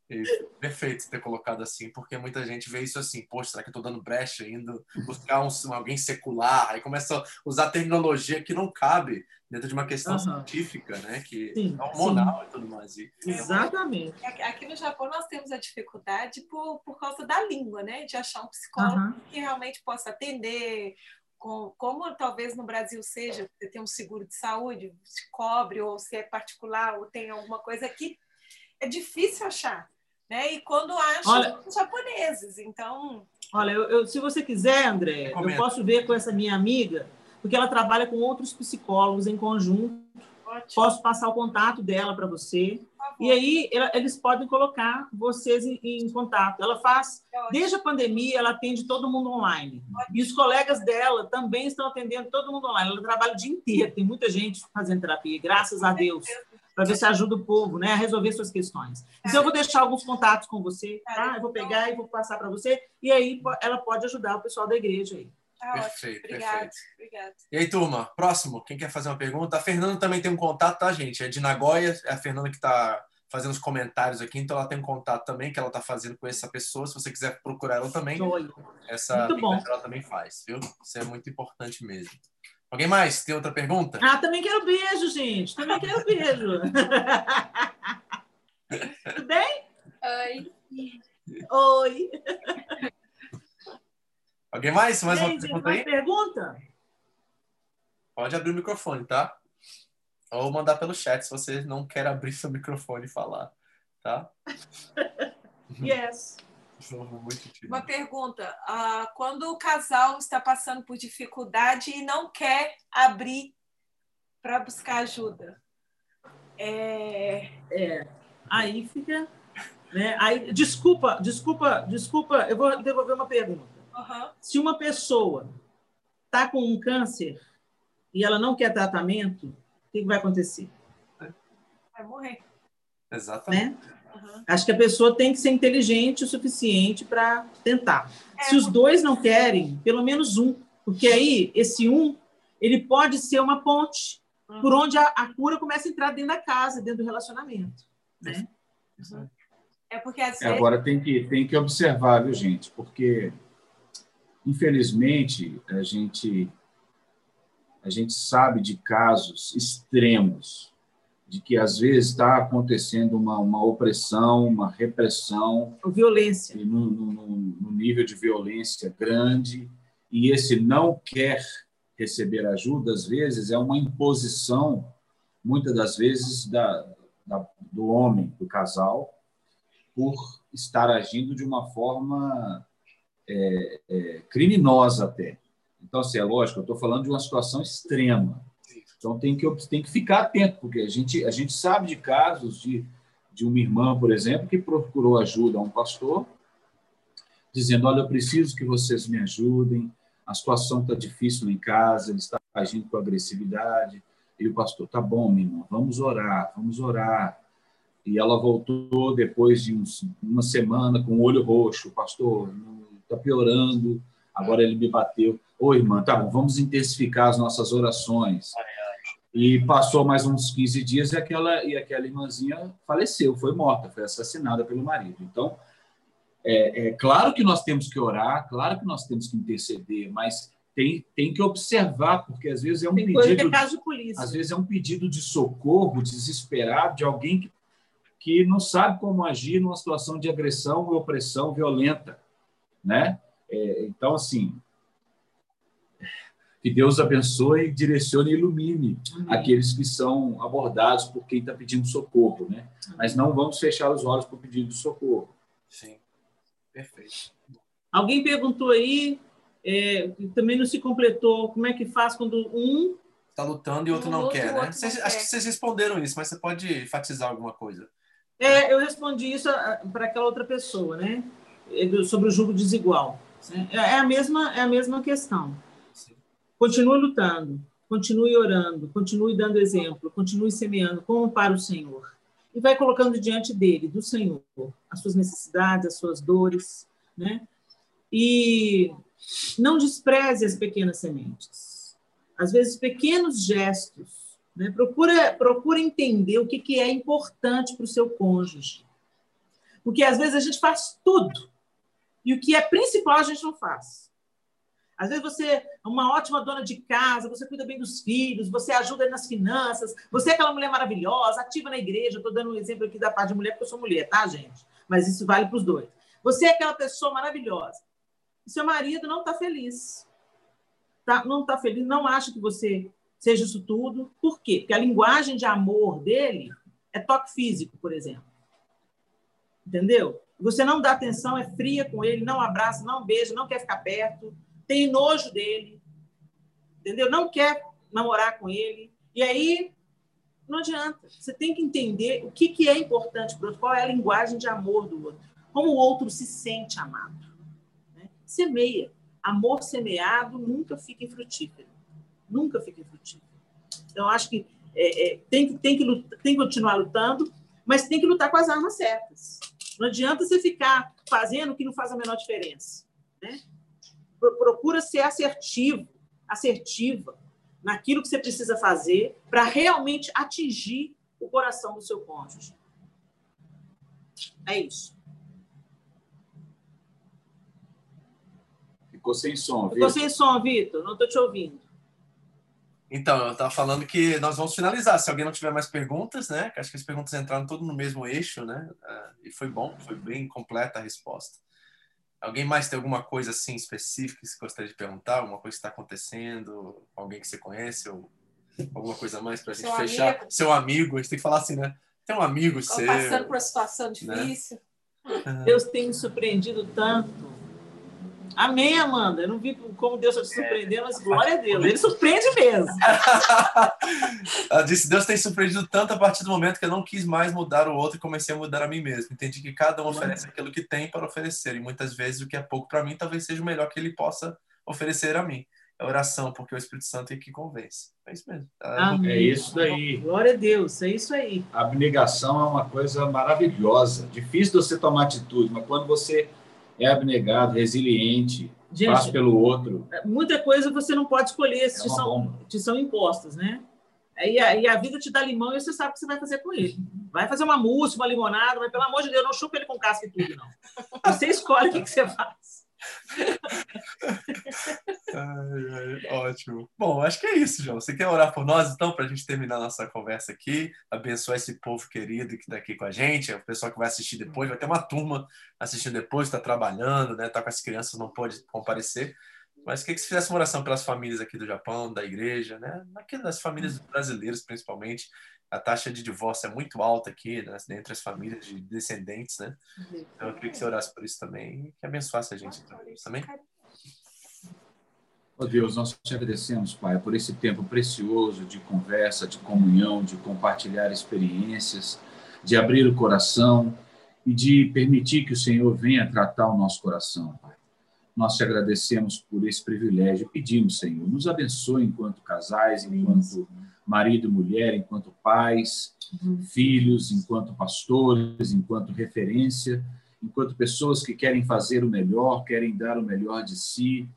E perfeito ter colocado assim, porque muita gente vê isso assim, poxa, será que eu estou dando brecha indo buscar um, alguém secular? Aí começa a usar terminologia que não cabe dentro de uma questão uhum. científica, né? Que sim, é hormonal sim. e tudo mais. E, Exatamente. Aqui no Japão nós temos a dificuldade por, por causa da língua, né? De achar um psicólogo uhum. que realmente possa atender, com, como talvez no Brasil seja, você tem um seguro de saúde, se cobre, ou se é particular, ou tem alguma coisa que é difícil achar. Né? E quando acham, Olha, os japoneses, então... Olha, eu, eu, se você quiser, André, eu posso ver com essa minha amiga porque ela trabalha com outros psicólogos em conjunto. Ótimo. Posso passar o contato dela para você. E aí ela, eles podem colocar vocês em, em contato. Ela faz, é desde a pandemia, ela atende todo mundo online. Ótimo. E os colegas dela também estão atendendo todo mundo online. Ela trabalha o dia inteiro, tem muita gente fazendo terapia, graças a Deus, para ver se ajuda o povo né, a resolver suas questões. Então, eu vou deixar alguns contatos com você, tá? Eu vou pegar e vou passar para você, e aí ela pode ajudar o pessoal da igreja aí. Tá perfeito, Obrigado. perfeito. E aí, turma, próximo, quem quer fazer uma pergunta? A Fernanda também tem um contato, tá, gente? É de Nagoya, é a Fernanda que está fazendo os comentários aqui, então ela tem um contato também que ela está fazendo com essa pessoa. Se você quiser procurar ela também, essa ela também faz, viu? Isso é muito importante mesmo. Alguém mais? Tem outra pergunta? Ah, também quero beijo, gente. Também quero beijo. Tudo bem? Oi. Oi. Alguém mais? Mais uma pergunta aí? pergunta? Pode abrir o microfone, tá? Ou mandar pelo chat se você não quer abrir seu microfone e falar, tá? yes. Uma pergunta. Uh, quando o casal está passando por dificuldade e não quer abrir para buscar ajuda, é... é... Aí fica. Né? Aí, desculpa, desculpa, desculpa, eu vou devolver uma pergunta. Uhum. Se uma pessoa está com um câncer e ela não quer tratamento, o que, que vai acontecer? Vai morrer. Exatamente. Né? Uhum. Acho que a pessoa tem que ser inteligente o suficiente para tentar. É, Se os dois não querem, pelo menos um, porque aí esse um ele pode ser uma ponte uhum. por onde a, a, cura começa a entrar dentro da casa, dentro do relacionamento, né? Uhum. É porque vezes... agora tem que tem que observar, viu, gente? Porque Infelizmente, a gente a gente sabe de casos extremos de que às vezes está acontecendo uma, uma opressão, uma repressão, violência, no nível de violência grande, e esse não quer receber ajuda, às vezes, é uma imposição, muitas das vezes, da, da, do homem, do casal, por estar agindo de uma forma é, é, criminosa até. Então, assim, é lógico, eu estou falando de uma situação extrema. Então, tem que, tem que ficar atento, porque a gente, a gente sabe de casos de, de uma irmã, por exemplo, que procurou ajuda a um pastor, dizendo: Olha, eu preciso que vocês me ajudem, a situação está difícil em casa, ele está agindo com agressividade. E o pastor: Tá bom, minha irmã, vamos orar, vamos orar. E ela voltou depois de uns, uma semana com o olho roxo: Pastor, está piorando, agora ele me bateu. Ô, irmã, tá bom, vamos intensificar as nossas orações. E passou mais uns 15 dias e aquela, e aquela irmãzinha faleceu, foi morta, foi assassinada pelo marido. Então, é, é claro que nós temos que orar, claro que nós temos que interceder, mas tem, tem que observar, porque às vezes é um tem pedido. caso de polícia. Às vezes é um pedido de socorro desesperado de alguém que, que não sabe como agir numa situação de agressão e opressão violenta. Né? É, então, assim, que Deus abençoe, direcione e ilumine Amém. aqueles que são abordados por quem está pedindo socorro, né? Mas não vamos fechar os olhos para o pedido de socorro. Sim, perfeito. Alguém perguntou aí, é, também não se completou, como é que faz quando um está lutando e outro não quer, né? Vocês, acho que vocês responderam isso, mas você pode enfatizar alguma coisa. É, eu respondi isso para aquela outra pessoa, né? É sobre o jogo desigual. Né? É a mesma, é a mesma questão. Continue lutando, continue orando, continue dando exemplo, continue semeando como para o Senhor. E vai colocando diante dele, do Senhor, as suas necessidades, as suas dores, né? E não despreze as pequenas sementes. Às vezes, pequenos gestos. Né? Procura, procura entender o que, que é importante para o seu cônjuge. Porque, às vezes, a gente faz tudo. E o que é principal, a gente não faz. Às vezes você é uma ótima dona de casa, você cuida bem dos filhos, você ajuda nas finanças, você é aquela mulher maravilhosa, ativa na igreja. Estou dando um exemplo aqui da parte de mulher, porque eu sou mulher, tá, gente? Mas isso vale para os dois. Você é aquela pessoa maravilhosa. E seu marido não está feliz. Tá? Não está feliz, não acha que você seja isso tudo. Por quê? Porque a linguagem de amor dele é toque físico, por exemplo. Entendeu? Você não dá atenção, é fria com ele, não abraça, não beija, não quer ficar perto tem nojo dele, entendeu? Não quer namorar com ele. E aí não adianta. Você tem que entender o que, que é importante para o outro, qual é a linguagem de amor do outro, como o outro se sente amado. Né? Semeia. Amor semeado nunca fica infrutífero. Nunca fica infrutífero. Então, acho que é, é, tem, que, tem, que lutar, tem que continuar lutando, mas tem que lutar com as armas certas. Não adianta você ficar fazendo o que não faz a menor diferença. Né? Procura ser assertivo, assertiva naquilo que você precisa fazer para realmente atingir o coração do seu cônjuge. É isso. Ficou sem som, Ficou sem som, Vitor. Não estou te ouvindo. Então, eu estava falando que nós vamos finalizar. Se alguém não tiver mais perguntas, né? Acho que as perguntas entraram tudo no mesmo eixo, né? Ah, e foi bom, foi bem completa a resposta. Alguém mais tem alguma coisa assim específica que você gostaria de perguntar? Alguma coisa que está acontecendo? Alguém que você conhece? Ou alguma coisa mais para a gente fechar? Amigo. Seu amigo, a gente tem que falar assim, né? Tem um amigo Estou seu. Passando por uma situação né? difícil. Né? Deus tem me surpreendido tanto Amém, Amanda. Eu não vi como Deus está te surpreendendo, mas glória a Deus. Ele surpreende mesmo. Ela disse: Deus tem surpreendido tanto a partir do momento que eu não quis mais mudar o outro e comecei a mudar a mim mesmo. Entendi que cada um oferece aquilo que tem para oferecer. E muitas vezes o que é pouco para mim talvez seja o melhor que ele possa oferecer a mim. É oração, porque o Espírito Santo é que convence. É isso mesmo. Amém. É isso daí. Glória a Deus, é isso aí. A abnegação é uma coisa maravilhosa. Difícil você tomar atitude, mas quando você é abnegado, resiliente, Gente, faz pelo outro. Muita coisa você não pode escolher, é te, são, te são impostas, né? Aí a, e a vida te dá limão e você sabe o que você vai fazer com ele. Vai fazer uma mousse, uma limonada, mas pelo amor de Deus, não chupa ele com casca e tudo, não. Você escolhe o que, que você faz. Ai, ai, ótimo. Bom, acho que é isso, João. Você quer orar por nós, então, para a gente terminar nossa conversa aqui? Abençoar esse povo querido que está aqui com a gente, o pessoal que vai assistir depois. Vai ter uma turma assistindo depois, está trabalhando, né? Está com as crianças, não pode comparecer. Mas queria que você fizesse uma oração pelas famílias aqui do Japão, da igreja, né? Aqui das famílias brasileiras, principalmente. A taxa de divórcio é muito alta aqui, né? entre as famílias de descendentes, né? Então, eu queria que você orasse por isso também e que abençoasse a gente então, também. Ó oh Deus, nós te agradecemos, Pai, por esse tempo precioso de conversa, de comunhão, de compartilhar experiências, de abrir o coração e de permitir que o Senhor venha tratar o nosso coração, Pai. Nós te agradecemos por esse privilégio. Pedimos, Senhor, nos abençoe enquanto casais, enquanto marido e mulher, enquanto pais, uhum. filhos, enquanto pastores, enquanto referência, enquanto pessoas que querem fazer o melhor, querem dar o melhor de si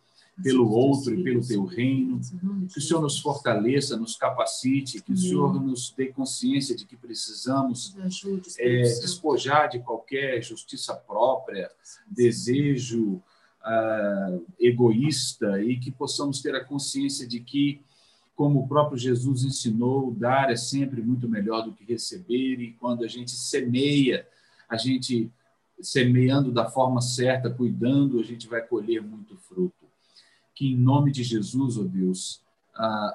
pelo outro e pelo teu reino. Que o Senhor nos fortaleça, nos capacite, que o Senhor nos dê consciência de que precisamos é, despojar de qualquer justiça própria, desejo uh, egoísta e que possamos ter a consciência de que, como o próprio Jesus ensinou, dar é sempre muito melhor do que receber e quando a gente semeia, a gente semeando da forma certa, cuidando, a gente vai colher muito fruto. Que em nome de Jesus, ó oh Deus,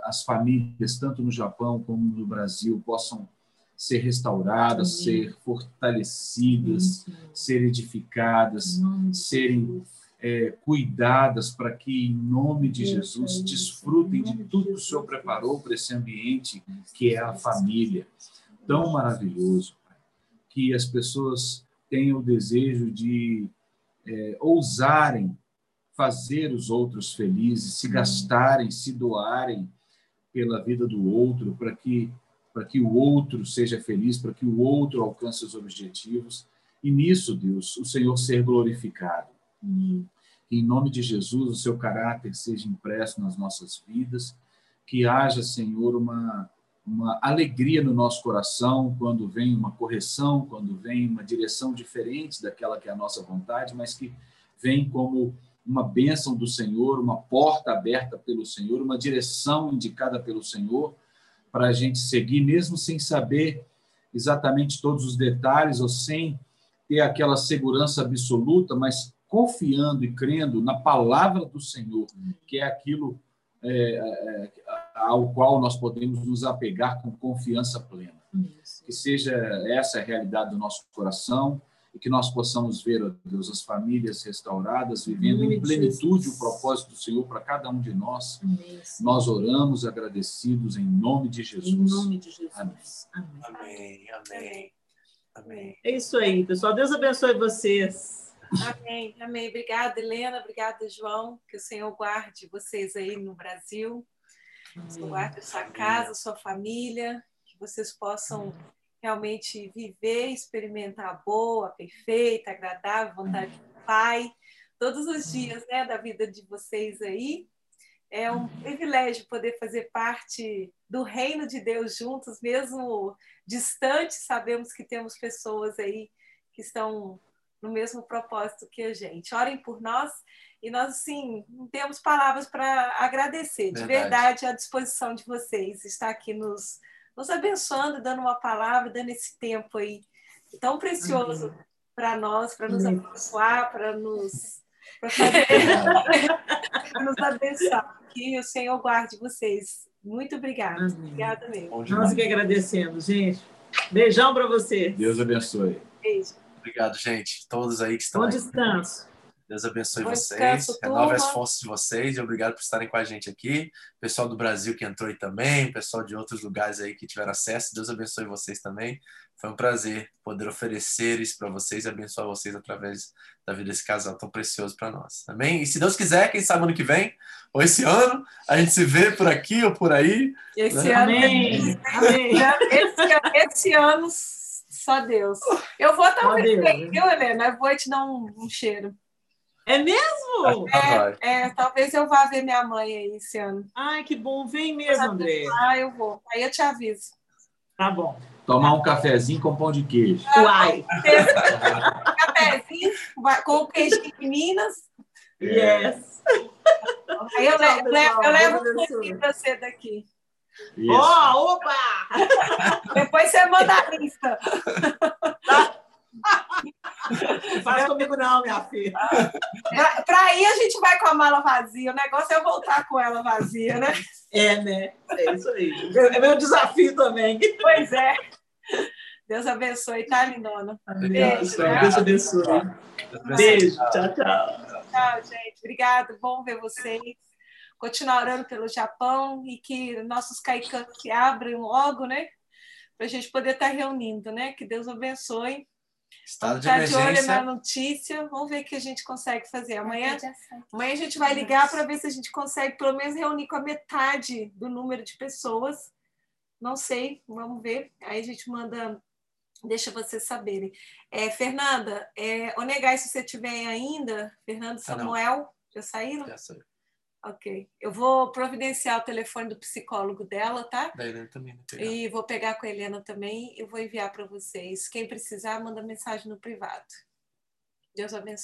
as famílias, tanto no Japão como no Brasil, possam ser restauradas, Amém. ser fortalecidas, Amém. ser edificadas, serem é, cuidadas para que, em nome de Jesus, desfrutem de tudo que o Senhor preparou para esse ambiente que é a família. Tão maravilhoso, Pai, que as pessoas tenham o desejo de é, ousarem fazer os outros felizes, se gastarem, se doarem pela vida do outro, para que para que o outro seja feliz, para que o outro alcance os objetivos. E nisso, Deus, o Senhor ser glorificado. Que, em nome de Jesus, o seu caráter seja impresso nas nossas vidas, que haja, Senhor, uma, uma alegria no nosso coração quando vem uma correção, quando vem uma direção diferente daquela que é a nossa vontade, mas que vem como uma bênção do Senhor, uma porta aberta pelo Senhor, uma direção indicada pelo Senhor para a gente seguir, mesmo sem saber exatamente todos os detalhes ou sem ter aquela segurança absoluta, mas confiando e crendo na palavra do Senhor, que é aquilo é, é, ao qual nós podemos nos apegar com confiança plena. Isso. Que seja essa a realidade do nosso coração e que nós possamos ver, ó Deus, as famílias restauradas, vivendo em plenitude o propósito do Senhor para cada um de nós. Isso. Nós oramos agradecidos em nome de Jesus. Em nome de Jesus. Amém. Amém. Amém. Amém. É isso aí, pessoal. Deus abençoe vocês. Amém, amém. Obrigada, Helena. Obrigada, João. Que o Senhor guarde vocês aí no Brasil. Que o Senhor guarde a sua casa, a sua família. Que vocês possam realmente viver, experimentar a boa, perfeita, agradável vontade do Pai. Todos os dias né, da vida de vocês aí. É um privilégio poder fazer parte do reino de Deus juntos, mesmo distantes. Sabemos que temos pessoas aí que estão no mesmo propósito que a gente. Orem por nós e nós, assim, não temos palavras para agradecer. De verdade. verdade, à disposição de vocês. Está aqui nos, nos abençoando, dando uma palavra, dando esse tempo aí tão precioso para nós, para nos abençoar, para nos, para nos abençoar. Que o Senhor guarde vocês. Muito obrigada. Obrigada mesmo. Nós que agradecemos, gente. Beijão para você. Deus abençoe. Beijo. Obrigado, gente. Todos aí que estão Bom aí. descanso. Deus abençoe Bom vocês, descanso, renove as forças de vocês e obrigado por estarem com a gente aqui. Pessoal do Brasil que entrou aí também, pessoal de outros lugares aí que tiveram acesso, Deus abençoe vocês também. Foi um prazer poder oferecer isso para vocês e abençoar vocês através da vida desse casal tão precioso para nós. Amém? E se Deus quiser, quem sabe ano que vem, ou esse ano, a gente se vê por aqui ou por aí. Esse né? ano, Amém. Amém. Esse, esse ano só Deus. Eu vou talvez, viu, Helena? Eu vou te dar um, um cheiro. É mesmo? É, é, talvez eu vá ver minha mãe aí esse ano. Ai, que bom. Vem mesmo, André. Ah, eu vou. Aí eu te aviso. Tá bom. Tomar um cafezinho com pão de queijo. Uai. cafezinho com o queijo de Minas. Yes. Aí eu, levo, levo, eu levo um para você daqui. Ó, oh, opa! Depois você manda a lista. Não faz comigo não, minha filha. Para ir a gente vai com a mala vazia. O negócio é voltar com ela vazia, né? É, né? É isso aí. É meu desafio também. Pois é. Deus abençoe, tá, lindona? Beijo. Né? Deus abençoe. Beijo. Tchau, tchau. Tchau, gente. Obrigado. Bom ver vocês. Continuar orando pelo Japão e que nossos caicãs se abram logo, né? Para a gente poder estar tá reunindo, né? Que Deus abençoe. Estado de emergência. de olho na notícia. Vamos ver o que a gente consegue fazer. Amanhã, amanhã a gente vai ligar para ver se a gente consegue pelo menos reunir com a metade do número de pessoas. Não sei, vamos ver. Aí a gente manda deixa vocês saberem. É, Fernanda, é, Onegai, se você tiver ainda, Fernando Samuel, ah, já saíram? Já saíram. Ok. Eu vou providenciar o telefone do psicólogo dela, tá? Da Helena também. E vou pegar com a Helena também e vou enviar para vocês. Quem precisar, manda mensagem no privado. Deus abençoe.